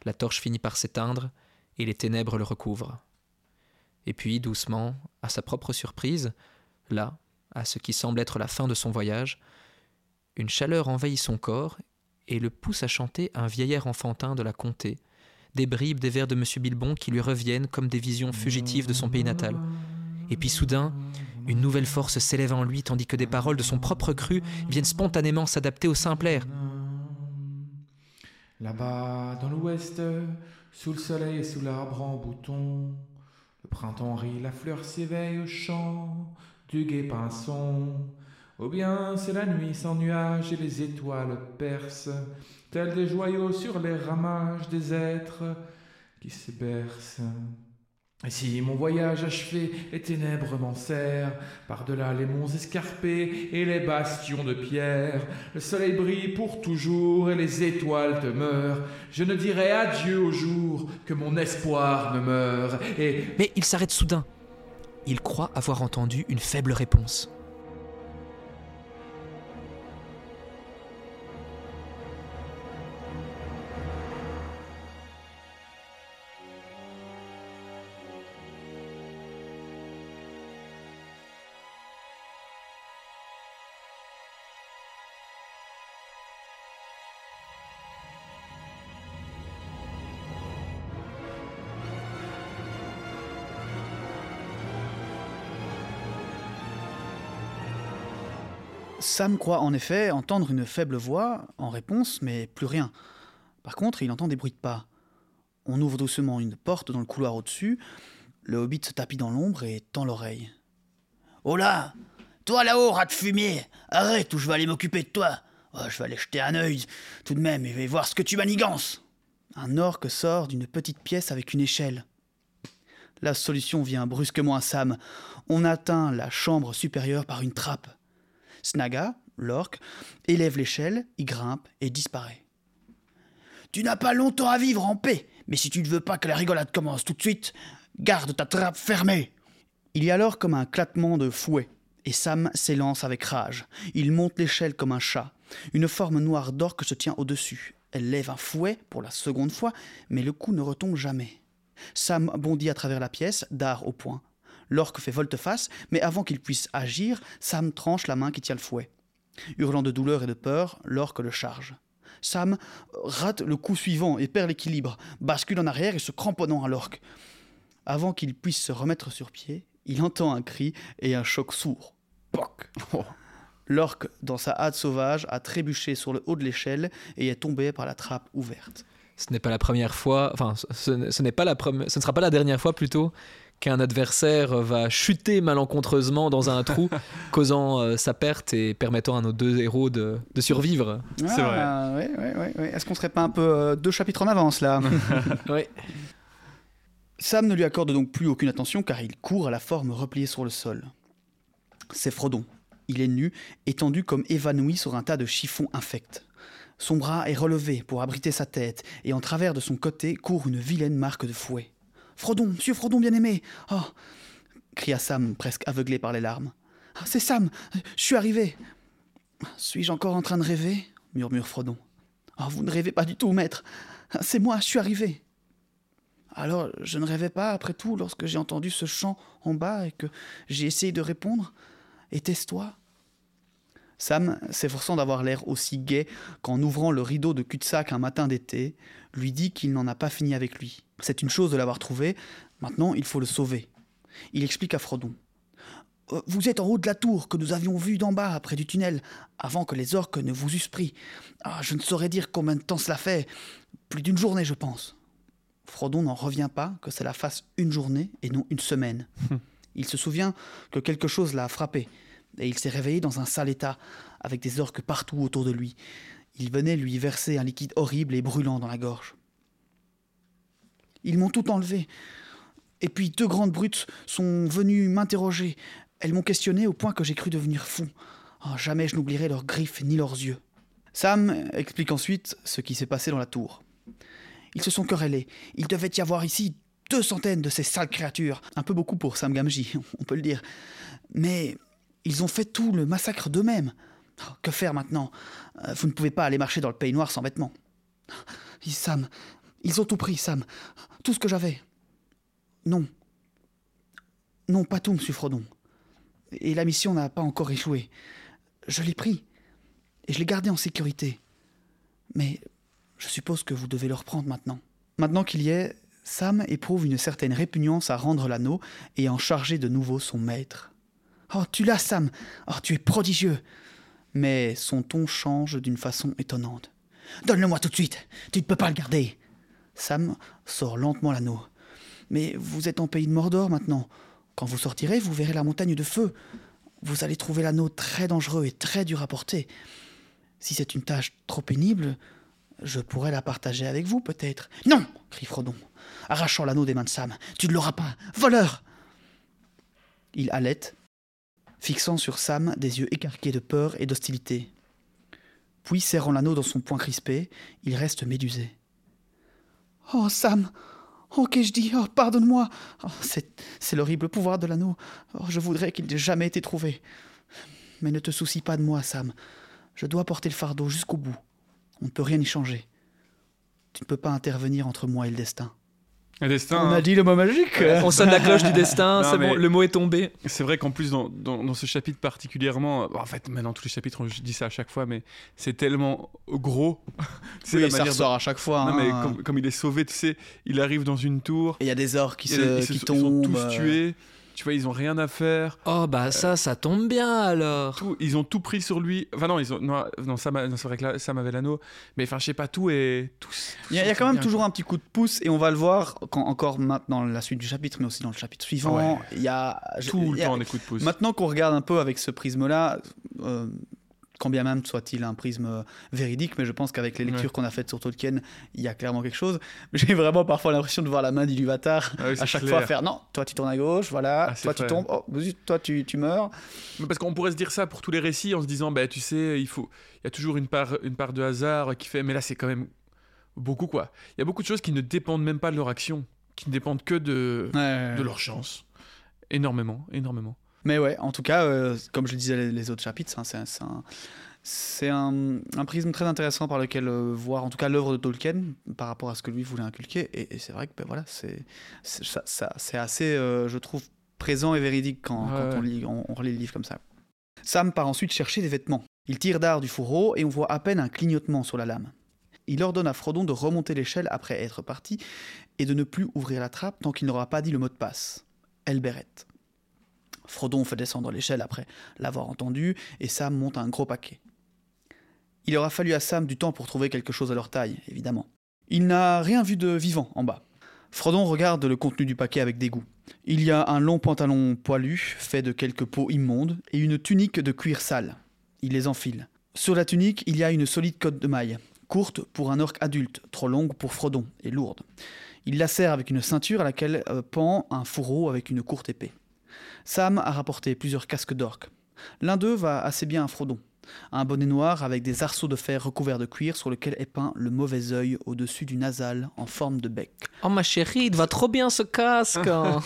La torche finit par s'éteindre et les ténèbres le recouvrent. Et puis, doucement, à sa propre surprise, là, à ce qui semble être la fin de son voyage, une chaleur envahit son corps et le pousse à chanter un vieil air enfantin de la comté, des bribes des vers de M. Bilbon qui lui reviennent comme des visions fugitives de son pays natal. Et puis soudain, une nouvelle force s'élève en lui tandis que des paroles de son propre cru viennent spontanément s'adapter au simple air. Là-bas, dans l'ouest, sous le soleil et sous l'arbre en bouton, printemps rit, la fleur s'éveille au chant du gai pinson. Ou bien c'est la nuit sans nuages et les étoiles percent, tels des joyaux sur les ramages des êtres qui se bercent. Et si mon voyage achevé, les ténèbres m'en serrent, par-delà les monts escarpés et les bastions de pierre, le soleil brille pour toujours et les étoiles demeurent, je ne dirai adieu au jour que mon espoir ne meure, et... Mais il s'arrête soudain. Il croit avoir entendu une faible réponse. Sam croit en effet entendre une faible voix en réponse, mais plus rien. Par contre, il entend des bruits de pas. On ouvre doucement une porte dans le couloir au-dessus. Le hobbit se tapit dans l'ombre et tend l'oreille. Oh là Toi là-haut, rat de fumier Arrête ou je vais aller m'occuper de toi Oh, Je vais aller jeter un œil tout de même et voir ce que tu manigances Un orque sort d'une petite pièce avec une échelle. La solution vient brusquement à Sam. On atteint la chambre supérieure par une trappe. Snaga, l'orque, élève l'échelle, y grimpe et disparaît. Tu n'as pas longtemps à vivre en paix, mais si tu ne veux pas que la rigolade commence tout de suite, garde ta trappe fermée Il y a alors comme un claquement de fouet, et Sam s'élance avec rage. Il monte l'échelle comme un chat. Une forme noire d'orque se tient au-dessus. Elle lève un fouet pour la seconde fois, mais le coup ne retombe jamais. Sam bondit à travers la pièce, dard au poing. L'orque fait volte-face, mais avant qu'il puisse agir, Sam tranche la main qui tient le fouet. Hurlant de douleur et de peur, l'orque le charge. Sam rate le coup suivant et perd l'équilibre, bascule en arrière et se cramponnant à l'orque. Avant qu'il puisse se remettre sur pied, il entend un cri et un choc sourd. Poc L'orque, dans sa hâte sauvage, a trébuché sur le haut de l'échelle et est tombé par la trappe ouverte. Ce n'est pas la première fois, enfin, ce, ce n'est pas la première, ce ne sera pas la dernière fois plutôt qu'un adversaire va chuter malencontreusement dans un trou, causant euh, sa perte et permettant à nos deux héros de, de survivre. C'est vrai. Ah, ouais, ouais, ouais, ouais. Est-ce qu'on serait pas un peu euh, deux chapitres en avance là? Oui. Sam ne lui accorde donc plus aucune attention car il court à la forme repliée sur le sol. C'est Frodon. Il est nu, étendu comme évanoui sur un tas de chiffons infects. Son bras est relevé pour abriter sa tête, et en travers de son côté court une vilaine marque de fouet. Frodon, monsieur Frodon bien-aimé Oh cria Sam, presque aveuglé par les larmes. Ah, C'est Sam Je suis arrivé Suis-je encore en train de rêver? murmure Frodon. Oh, vous ne rêvez pas du tout, maître C'est moi, je suis arrivé alors, je ne rêvais pas, après tout, lorsque j'ai entendu ce chant en bas et que j'ai essayé de répondre. Était-ce toi? Sam, s'efforçant d'avoir l'air aussi gai qu'en ouvrant le rideau de cul-de-sac un matin d'été, lui dit qu'il n'en a pas fini avec lui. C'est une chose de l'avoir trouvé, maintenant il faut le sauver. Il explique à Frodon. Euh, Vous êtes en haut de la tour que nous avions vue d'en bas, près du tunnel, avant que les orques ne vous eussent pris. Ah, je ne saurais dire combien de temps cela fait. Plus d'une journée, je pense. Frodon n'en revient pas que cela fasse une journée et non une semaine. il se souvient que quelque chose l'a frappé, et il s'est réveillé dans un sale état, avec des orques partout autour de lui. Il venait lui verser un liquide horrible et brûlant dans la gorge. Ils m'ont tout enlevé. Et puis deux grandes brutes sont venues m'interroger. Elles m'ont questionné au point que j'ai cru devenir fou. Oh, jamais je n'oublierai leurs griffes ni leurs yeux. Sam explique ensuite ce qui s'est passé dans la tour. Ils se sont querellés. Il devait y avoir ici deux centaines de ces sales créatures. Un peu beaucoup pour Sam Gamgee, on peut le dire. Mais ils ont fait tout le massacre d'eux-mêmes. Oh, que faire maintenant? Euh, Vous ne pouvez pas aller marcher dans le pays noir sans vêtements. Sam, ils ont tout pris, Sam. Tout ce que j'avais. Non. Non, pas tout, monsieur Frodon. Et la mission n'a pas encore échoué. Je l'ai pris. Et je l'ai gardé en sécurité. Mais je suppose que vous devez le reprendre maintenant. Maintenant qu'il y est, Sam éprouve une certaine répugnance à rendre l'anneau et à en charger de nouveau son maître. Oh, tu l'as, Sam Oh, tu es prodigieux Mais son ton change d'une façon étonnante. Donne-le-moi tout de suite. Tu ne peux pas le garder. Sam sort lentement l'anneau. Mais vous êtes en pays de Mordor maintenant. Quand vous sortirez, vous verrez la montagne de feu. vous allez trouver l'anneau très dangereux et très dur à porter. Si c'est une tâche trop pénible, je pourrais la partager avec vous, peut-être. Non crie Frodon, arrachant l'anneau des mains de Sam. Tu ne l'auras pas Voleur Il halète, fixant sur Sam des yeux écarqués de peur et d'hostilité. Puis, serrant l'anneau dans son poing crispé, il reste médusé. Oh, Sam Oh, qu'ai-je dit? Oh, pardonne-moi oh, C'est l'horrible pouvoir de l'anneau. Oh, je voudrais qu'il n'ait jamais été trouvé. Mais ne te soucie pas de moi, Sam. Je dois porter le fardeau jusqu'au bout. On ne peut rien y changer. Tu ne peux pas intervenir entre moi et le destin. Le destin. On hein. a dit le mot magique On sonne la cloche du destin, c'est bon, le mot est tombé. C'est vrai qu'en plus, dans, dans, dans ce chapitre particulièrement, euh, en fait, maintenant tous les chapitres, je dis ça à chaque fois, mais c'est tellement gros. c'est Oui, la ça ressort à chaque fois. dont- Non, mais hein. comme, comme il est sauvé, tu sais, il arrive dans une tour, Et il y a des orques qui, se, ils, se- qui ils sont tombent. tous euh, tués. Tu vois, ils ont rien à faire. Oh bah ça, ça tombe bien alors. Tout, ils ont tout pris sur lui. Enfin non, ils ont, non, non, Sam, a- non, c'est vrai que là, Sam avait l'anneau, mais enfin, je sais pas, tout est tous. Il y a, il y a quand même toujours un petit coup de pouce et on va le voir quand, encore maintenant dans la suite du chapitre, mais aussi dans le chapitre suivant. Ouais. Il y a tout le y a- temps des coups de pouce. Maintenant qu'on regarde un peu avec ce prisme-là, euh, quand bien même soit-il un prisme euh, véridique, mais je pense qu'avec les lectures Ouais. qu'on a faites sur Tolkien, il y a clairement quelque chose. J'ai vraiment parfois l'impression de voir la main d'Iluvatar Ah oui, à chaque clair. fois faire non, toi tu tournes à gauche, voilà, Ah, toi tu tombes, oh, toi tu, tu meurs. Mais Parce qu'on pourrait se dire ça pour tous les récits en se disant, bah, tu sais, il faut, il y a toujours une part, une part de hasard qui fait, mais là c'est quand même beaucoup quoi. Il y a beaucoup de choses qui ne dépendent même pas de leur action, qui ne dépendent que de, Ouais. de leur chance. Énormément, énormément. Mais ouais, en tout cas, euh, comme je le disais les, les autres chapitres, hein, c'est un- c'est un, un, prisme très intéressant par lequel euh, voir en tout cas l'œuvre de Tolkien par rapport à ce que lui voulait inculquer. Et, et c'est vrai que ben voilà, c'est ça, ça- c'est assez, euh, je trouve, présent et véridique quand, Ouais, quand on, lit, on, on relit le livre comme ça. Sam part ensuite chercher des vêtements. Il tire d'art du fourreau et on voit à peine un clignotement sur la lame. Il ordonne à Frodon de remonter l'échelle après être parti et de ne plus ouvrir la trappe tant qu'il n'aura pas dit le mot de passe. Elberet. Frodon fait descendre l'échelle après l'avoir entendu et Sam monte un gros paquet. Il aura fallu à Sam du temps pour trouver quelque chose à leur taille, évidemment. Il n'a rien vu de vivant en bas. Frodon regarde le contenu du paquet avec dégoût. Il y a un long pantalon poilu, fait de quelques peaux immondes, et une tunique de cuir sale. Il les enfile. Sur la tunique, il y a une solide cotte de maille, courte pour un orc adulte, trop longue pour Frodon, et lourde. Il la serre avec une ceinture à laquelle euh, pend un fourreau avec une courte épée. Sam a rapporté plusieurs casques d'orques. L'un d'eux va assez bien à Frodon. Un bonnet noir avec des arceaux de fer recouverts de cuir sur lequel est peint le mauvais œil au-dessus du nasal en forme de bec. Oh ma chérie, il va trop bien ce casque. hein.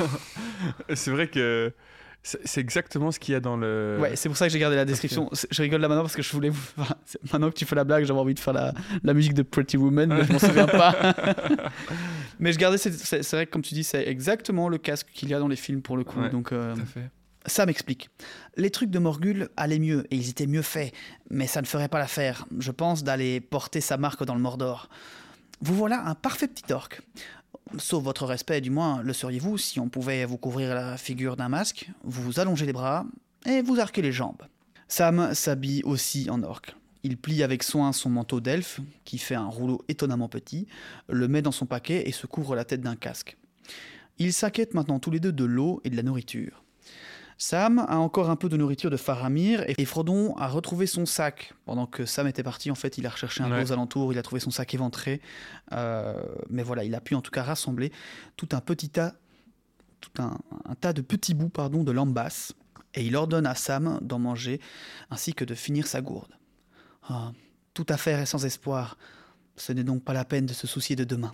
C'est vrai que c'est exactement ce qu'il y a dans le. Ouais, c'est pour ça que j'ai gardé la description. Je rigole là maintenant parce que je voulais vous... enfin, maintenant que tu fais la blague, j'avais envie de faire la, la musique de Pretty Woman, mais je m'en souviens pas. Mais je gardais, c'est vrai que comme tu dis, c'est exactement le casque qu'il y a dans les films pour le coup. Ouais, donc, euh, fait. Ça m'explique. Les trucs de Morgul allaient mieux et ils étaient mieux faits, mais ça ne ferait pas l'affaire, je pense, d'aller porter sa marque dans le Mordor. Vous voilà un parfait petit orc. Sauf votre respect, du moins, le seriez-vous si on pouvait vous couvrir la figure d'un masque, vous allonger les bras et vous arquer les jambes. Sam s'habille aussi en orque. Il plie avec soin son manteau d'elfe, qui fait un rouleau étonnamment petit, le met dans son paquet et se couvre la tête d'un casque. Ils s'inquiètent maintenant tous les deux de l'eau et de la nourriture. Sam a encore un peu de nourriture de Faramir et Frodon a retrouvé son sac. Pendant que Sam était parti, en fait, il a recherché un peu Ouais. aux alentours, il a trouvé son sac éventré. Euh, mais voilà, il a pu en tout cas rassembler tout un petit tas, tout un, un tas de petits bouts pardon, de lambas. Et il ordonne à Sam d'en manger ainsi que de finir sa gourde. Ah, tout à faire est sans espoir. Ce n'est donc pas la peine de se soucier de demain.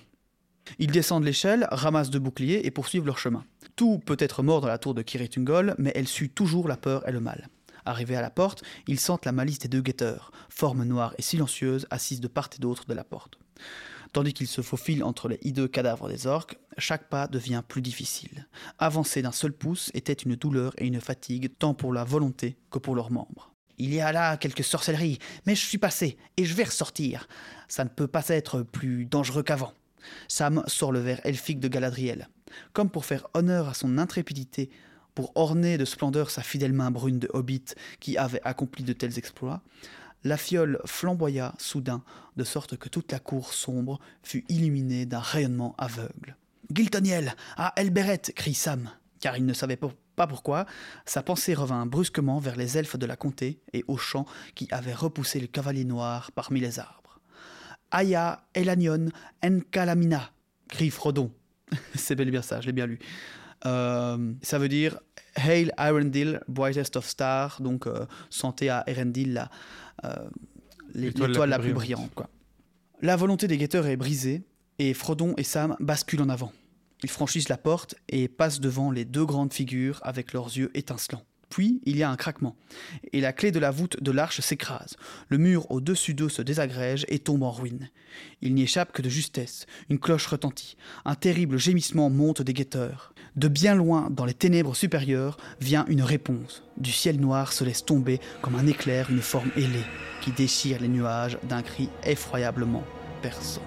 Ils descendent l'échelle, ramassent deux boucliers et poursuivent leur chemin. Tout peut être mort dans la tour de Kiritungol, mais elle suit toujours la peur et le mal. Arrivés à la porte, ils sentent la malice des deux guetteurs, formes noires et silencieuses assises de part et d'autre de la porte. Tandis qu'ils se faufilent entre les hideux cadavres des orques, chaque pas devient plus difficile. Avancer d'un seul pouce était une douleur et une fatigue tant pour la volonté que pour leurs membres. Il y a là quelques sorcelleries, mais je suis passé et je vais ressortir. Ça ne peut pas être plus dangereux qu'avant. Sam sort le verre elfique de Galadriel. Comme pour faire honneur à son intrépidité, pour orner de splendeur sa fidèle main brune de hobbit qui avait accompli de tels exploits, la fiole flamboya soudain, de sorte que toute la cour sombre fut illuminée d'un rayonnement aveugle. Giltoniel, à Elberet, crie Sam, car il ne savait pas pas pourquoi, sa pensée revint brusquement vers les elfes de la comté et aux champs qui avaient repoussé le cavalier noir parmi les arbres. Aya Elanion Encalamina, crie Frodon. C'est bel et bien ça, je l'ai bien lu. Euh, ça veut dire Hail Arendil, brightest of stars, donc euh, santé à Erendil, euh, L'étoile la la, plus brillante. brillante. Quoi. La volonté des guetteurs est brisée et Frodon et Sam basculent en avant. Ils franchissent la porte et passent devant les deux grandes figures avec leurs yeux étincelants. Puis il y a un craquement et la clé de la voûte de l'arche s'écrase. Le mur au-dessus d'eux se désagrège et tombe en ruine. Il n'y échappe que de justesse. Une cloche retentit. Un terrible gémissement monte des guetteurs. De bien loin, dans les ténèbres supérieures, vient une réponse. Du ciel noir se laisse tomber comme un éclair une forme ailée qui déchire les nuages d'un cri effroyablement perçant.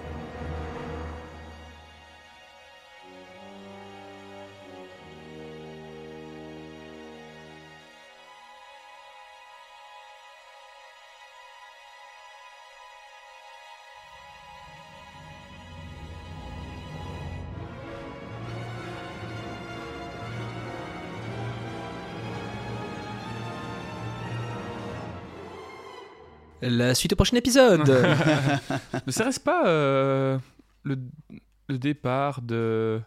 La suite au prochain épisode. Ne serait-ce pas euh, le, le départ de.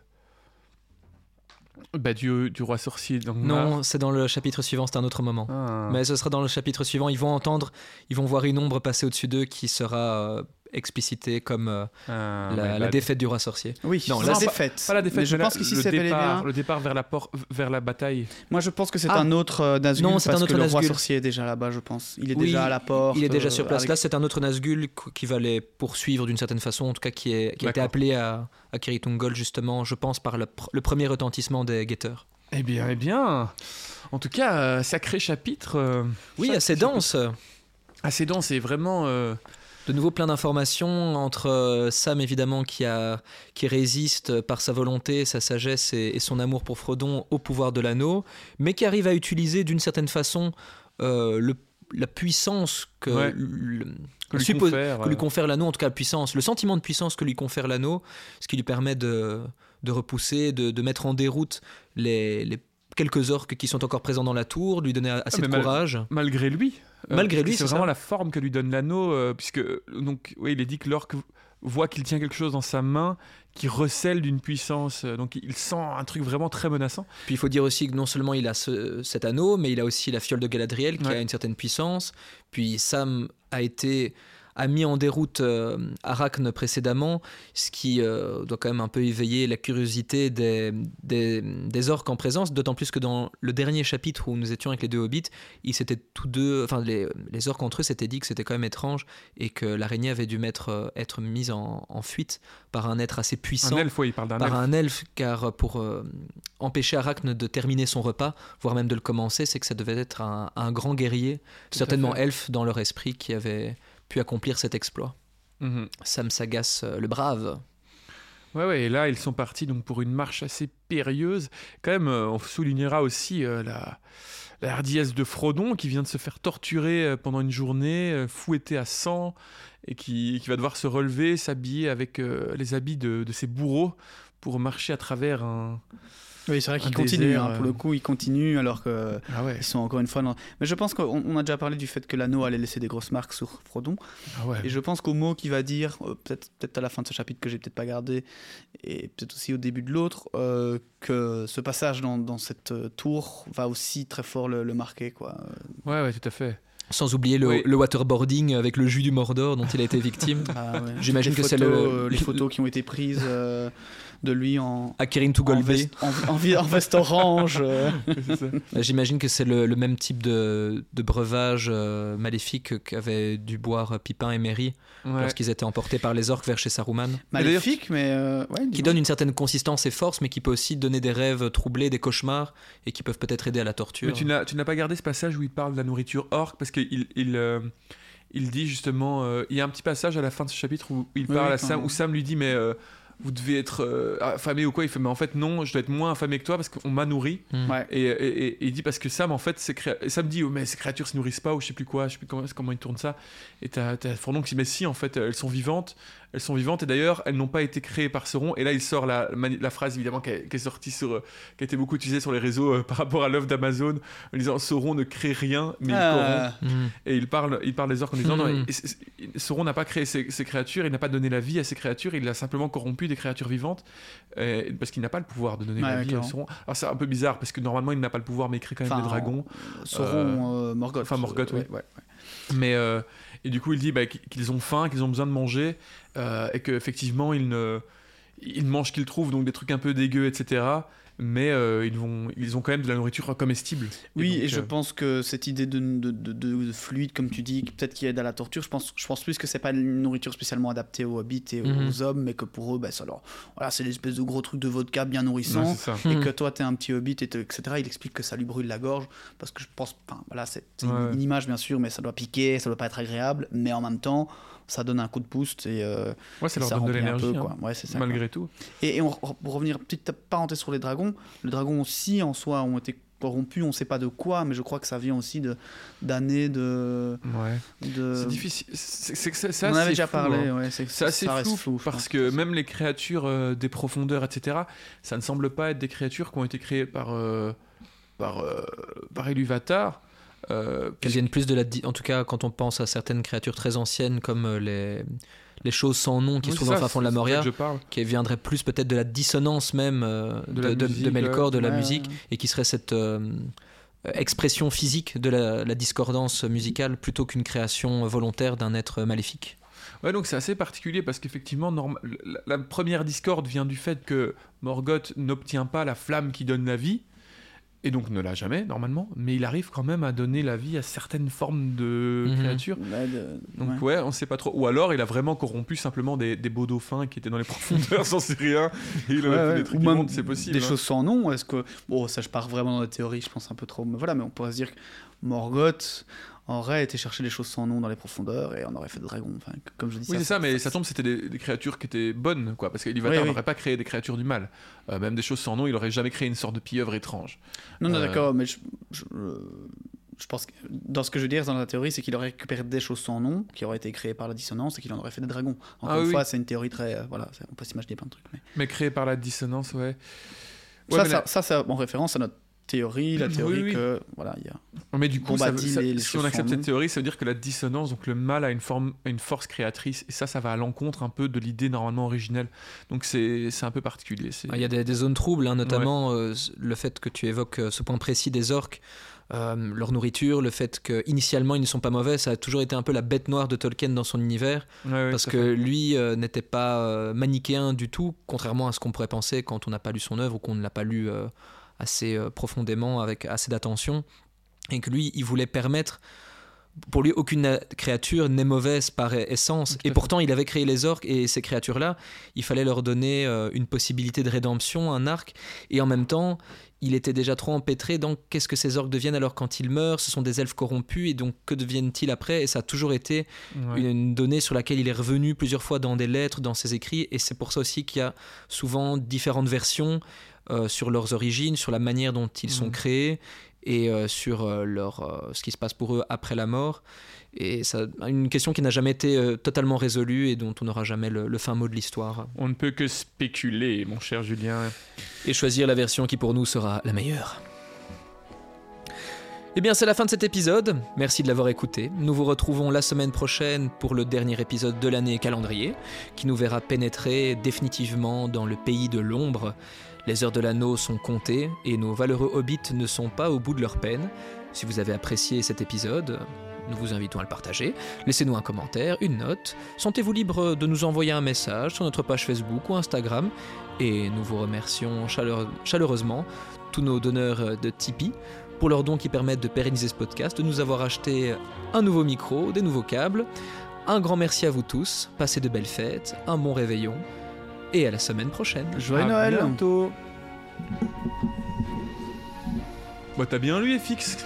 Bah, du, du roi sorcier dans non, c'est dans le chapitre suivant, c'est un autre moment. Ah. Mais ce sera dans le chapitre suivant. Ils vont entendre, ils vont voir une ombre passer au-dessus d'eux qui sera explicitée comme euh, Ah, la, bad. défaite du roi sorcier. Oui, Non, la défaite. Pas la défaite, Mais je pense qu'ici le c'est départ, bien. le départ vers la, por- vers la bataille. Moi, je pense que c'est Ah. un autre euh, Nazgûl Non, c'est un parce autre que le roi sorcier est déjà là-bas, je pense. Il est Oui, déjà à la porte. Il est déjà euh, sur place. avec- Là, c'est un autre Nazgûl qu- qui va les poursuivre d'une certaine façon, en tout cas qui, est, qui a été appelé à, à Kiritungol, justement, je pense, par le, pr- le premier retentissement des guetteurs. Eh bien, eh bien. En tout cas, euh, sacré chapitre. euh, Oui, sacré assez chapitre. dense. Assez dense et vraiment. De nouveau plein d'informations entre euh, Sam évidemment qui, a, qui résiste par sa volonté, sa sagesse et, et son amour pour Frodon au pouvoir de l'anneau, mais qui arrive à utiliser d'une certaine façon euh, le- la puissance que, Ouais. le- que lui suppose- confère, que lui euh, confère l'anneau, en tout cas la puissance, le sentiment de puissance que lui confère l'anneau, ce qui lui permet de, de repousser, de, de mettre en déroute les, les quelques orques qui sont encore présents dans la tour, lui donner assez Ah, de mal- courage. malgré lui. Euh, Malgré lui, c'est vraiment ça. la forme que lui donne l'anneau, euh, puisque donc oui, il est dit que l'orque voit qu'il tient quelque chose dans sa main qui recèle d'une puissance, euh, donc il sent un truc vraiment très menaçant. Puis il faut dire aussi que non seulement il a ce- cet anneau, mais il a aussi la fiole de Galadriel qui Ouais. a une certaine puissance. Puis Sam a été a mis en déroute euh, Arachne précédemment, ce qui euh, doit quand même un peu éveiller la curiosité des, des, des orques en présence, d'autant plus que dans le dernier chapitre où nous étions avec les deux hobbits, ils s'étaient tous deux, enfin les, les orques entre eux s'étaient dit que c'était quand même étrange et que l'araignée avait dû mettre, euh, être mise en, en fuite par un être assez puissant Un elfe, oui, il parle d'un par elfe. un elfe, car pour euh, empêcher Arachne de terminer son repas, voire même de le commencer, c'est que ça devait être un, un grand guerrier, Tout certainement elfe dans leur esprit, qui avait pu accomplir cet exploit. Mhm. Sam Sagas, euh, le brave. Ouais, ouais, et là, ils sont partis donc pour une marche assez périlleuse. Quand même, euh, on soulignera aussi euh, la, la hardiesse de Frodon qui vient de se faire torturer euh, pendant une journée, fouetté à sang, et qui, qui va devoir se relever, s'habiller avec les habits de, de ses bourreaux pour marcher à travers un. Oui, c'est vrai Un qu'il continue. désert, hein, pour le euh. coup, il continue alors que Ah ouais. ils sont encore une fois. Dans... Mais je pense qu'on on a déjà parlé du fait que l'anneau allait laisser des grosses marques sur Frodon. Ah ouais. Et je pense qu'au mot qu'il va dire, euh, peut-être peut-être à la fin de ce chapitre que j'ai peut-être pas gardé, et peut-être aussi au début de l'autre, euh, que ce passage dans, dans cette tour va aussi très fort le, le marquer. Quoi. Ouais, ouais, tout à fait. Sans oublier le, Oui. le waterboarding avec le jus du Mordor dont il a été victime. ah ouais. J'imagine que c'est le- euh, les photos qui ont été prises euh, de lui en. À Kirin En veste, en, en vi- en veste orange. euh. Ça. j'imagine que c'est le, le même type de, de breuvage euh, maléfique qu'avaient dû boire Pipin et Merry Ouais. lorsqu'ils étaient emportés par les orques vers chez Saruman. Maléfique, mais. euh, ouais, qui donne une certaine consistance et force, mais qui peut aussi donner des rêves troublés, des cauchemars, et qui peuvent peut-être aider à la torture. Mais tu n'as, tu n'as pas gardé ce passage où il parle de la nourriture orque parce qu'il il, euh, il dit justement. euh, il y a un petit passage à la fin de ce chapitre où il Oui, parle oui, à Sam, où Sam lui dit Mais euh, vous devez être euh, affamé ou quoi. Il fait, mais en fait, non, je dois être moins affamé que toi parce qu'on m'a nourri. Mm. Et, et- et il dit parce que Sam, en fait, ces créa- Sam dit, oh, mais ces créatures se nourrissent pas ou je sais plus quoi, je sais plus comment, comment il tourne ça. Et t'as t'as Frodon qui dit, mais si, en fait, elles sont vivantes. Elles sont vivantes et d'ailleurs, elles n'ont pas été créées par Sauron. Et là, il sort la, la phrase, évidemment, qui, est- qui est sortie sur, euh, qui a été beaucoup utilisée sur les réseaux euh, par rapport à l'œuvre d'Amazon, en disant Sauron ne crée rien, mais il corrompt. Ah, Mm. Et il parle, il parle des orques en disant non, Mhm. et- Sauron n'a pas créé ces, ces créatures, il n'a pas donné la vie à ces créatures, il a simplement corrompu des créatures vivantes euh, parce qu'il n'a pas le pouvoir de donner Ouais, la vie à. Sauron. Alors c'est un peu bizarre parce que normalement il n'a pas le pouvoir, mais il crée quand même Enfin, des dragons. Sauron, euh, Morgoth. enfin, Morgoth, oui. Mais euh, et du coup il dit bah, qu'ils ont faim, qu'ils ont besoin de manger euh, et qu'effectivement ils ne ils mangent qu'ils trouvent donc des trucs un peu dégueux, etc. Mais euh, ils vont ils ont quand même de la nourriture comestible. Oui, donc, et je euh, pense que cette idée de, de, de- de- de fluide, comme tu dis, peut-être qui aide à la torture, je pense, je pense plus que c'est pas une nourriture spécialement adaptée aux hobbits et aux, Mhm. aux hommes, mais que pour eux, bah, ça leur- voilà, c'est l'espèce de gros truc de vodka bien ouais, nourrissant. ça. et Mhm. que toi t'es un petit hobbit et etc il explique que ça lui brûle la gorge parce que je pense enfin voilà c'est une- Ouais. une, image bien sûr mais ça doit piquer ça doit pas être agréable mais en même temps ça donne un coup de boost et euh, Ouais, ça leur ça donne de l'énergie. hein, ouais Malgré tout. et, et on- pour revenir petite parenthèse sur les dragons les dragons aussi en soi ont été corrompus on sait pas de quoi mais je crois que ça vient aussi de d'années de Ouais. de C'est difficile. C'est c'est- on en avait déjà flou, parlé hein. ouais, c'est C'est assez ça flou, je parce que même les créatures euh, des profondeurs, etc., ça ne semble pas être des créatures qui ont été créées par euh, par euh, par Iluvatar. Euh, Qu'elles viennent plus de la. En tout cas, quand on pense à certaines créatures très anciennes comme euh, les, les choses sans nom qui Oui, se trouvent ça, fin fond de la Moria, qui viendraient plus peut-être de la dissonance même euh, De de, la de- musique, de Melkor, de la Ouais, musique, ouais. et qui serait cette euh, expression physique de la, la discordance musicale plutôt qu'une création volontaire d'un être maléfique. Ouais, donc c'est assez particulier parce qu'effectivement, la, la première discorde vient du fait que Morgoth n'obtient pas la flamme qui donne la vie, et donc ne l'a jamais normalement, mais il arrive quand même à donner la vie à certaines formes de Mhm. créatures. Ouais, de- Donc ouais. ouais. on sait pas trop. Ou alors il a vraiment corrompu simplement des, des beaux dauphins qui étaient dans les profondeurs, sais rien. Et il en a Ouais, fait ouais. des trucs c'est possible. Des hein. choses sans nom, est-ce que. Bon, ça, je pars vraiment dans la théorie, je pense un peu trop. Mais voilà, mais on pourrait se dire que Morgoth aurait été chercher des choses sans nom dans les profondeurs et on aurait fait des dragons. Enfin, comme je dis Oui, c'est ça, mais ça tombe, c'était des, des créatures qui étaient bonnes, quoi. Parce qu'Ilivatar Oui, oui. n'aurait pas créé des créatures du mal. Euh, même des choses sans nom, il aurait jamais créé une sorte de pieuvre étrange. Non, non, Euh. d'accord, mais je, je, je pense que dans ce que je veux dire dans la théorie, c'est qu'il aurait récupéré des choses sans nom qui auraient été créées par la dissonance et qu'il en aurait fait des dragons. Encore Ah une fois, c'est une théorie très. euh, voilà, on peut s'imaginer plein de trucs. Mais... Mais créé par la dissonance, ouais. Ouais, ça, mais, ça, la- ça, c'est en référence à notre théorie, la théorie oui. que. Voilà, il y a. mais du coup, Bon, ça veut- dis ça- les- les si on accepte cette théorie, ça veut dire que la dissonance, donc le mal a une, forme, a une force créatrice, et ça, ça va à l'encontre un peu de l'idée normalement originelle. Donc c'est c'est un peu particulier. Ah, Il y a des, des zones troubles, hein, notamment euh, le fait que tu évoques euh, ce point précis des orques, euh, leur nourriture, le fait qu'initialement ils ne sont pas mauvais, ça a toujours été un peu la bête noire de Tolkien dans son univers, Ouais, parce que fait. lui euh, n'était pas euh, manichéen du tout, contrairement à ce qu'on pourrait penser quand on n'a pas lu son œuvre ou qu'on ne l'a pas lu euh, assez euh, profondément, avec assez d'attention, et que lui, il voulait permettre... Pour lui, aucune créature n'est mauvaise par essence. Et fait. pourtant, il avait créé les orques et ces créatures-là, il fallait leur donner euh, une possibilité de rédemption, un arc. Et en même temps, il était déjà trop empêtré dans qu'est-ce que ces orques deviennent alors quand ils meurent. Ce sont des elfes corrompus et donc que deviennent-ils après Et ça a toujours été Ouais. une, une donnée sur laquelle il est revenu plusieurs fois dans des lettres, dans ses écrits. Et c'est pour ça aussi qu'il y a souvent différentes versions euh, sur leurs origines, sur la manière dont ils sont Mhm. créés et euh, sur euh, leur, ce qui se passe pour eux après la mort. Et ça, une question qui n'a jamais été totalement résolue et dont on n'aura jamais le- le fin mot de l'histoire. On ne peut que spéculer, mon cher Julien. et choisir la version qui pour nous sera la meilleure. Eh bien, c'est la fin de cet épisode. Merci de l'avoir écouté. Nous vous retrouvons la semaine prochaine pour le dernier épisode de l'année calendrier, qui nous verra pénétrer définitivement dans le pays de l'ombre. Les heures de l'anneau sont comptées et nos valeureux hobbits ne sont pas au bout de leur peine. Si vous avez apprécié cet épisode, nous vous invitons à le partager. Laissez-nous un commentaire, une note. Sentez-vous libre de nous envoyer un message sur notre page Facebook ou Instagram. Et nous vous remercions chaleur- chaleureusement tous nos donneurs de Tipeee pour leurs dons qui permettent de pérenniser ce podcast, de nous avoir acheté un nouveau micro, des nouveaux câbles. Un grand merci à vous tous, passez de belles fêtes, un bon réveillon et à la semaine prochaine. Joyeux À Noël bientôt. Bah t'as bien lu FX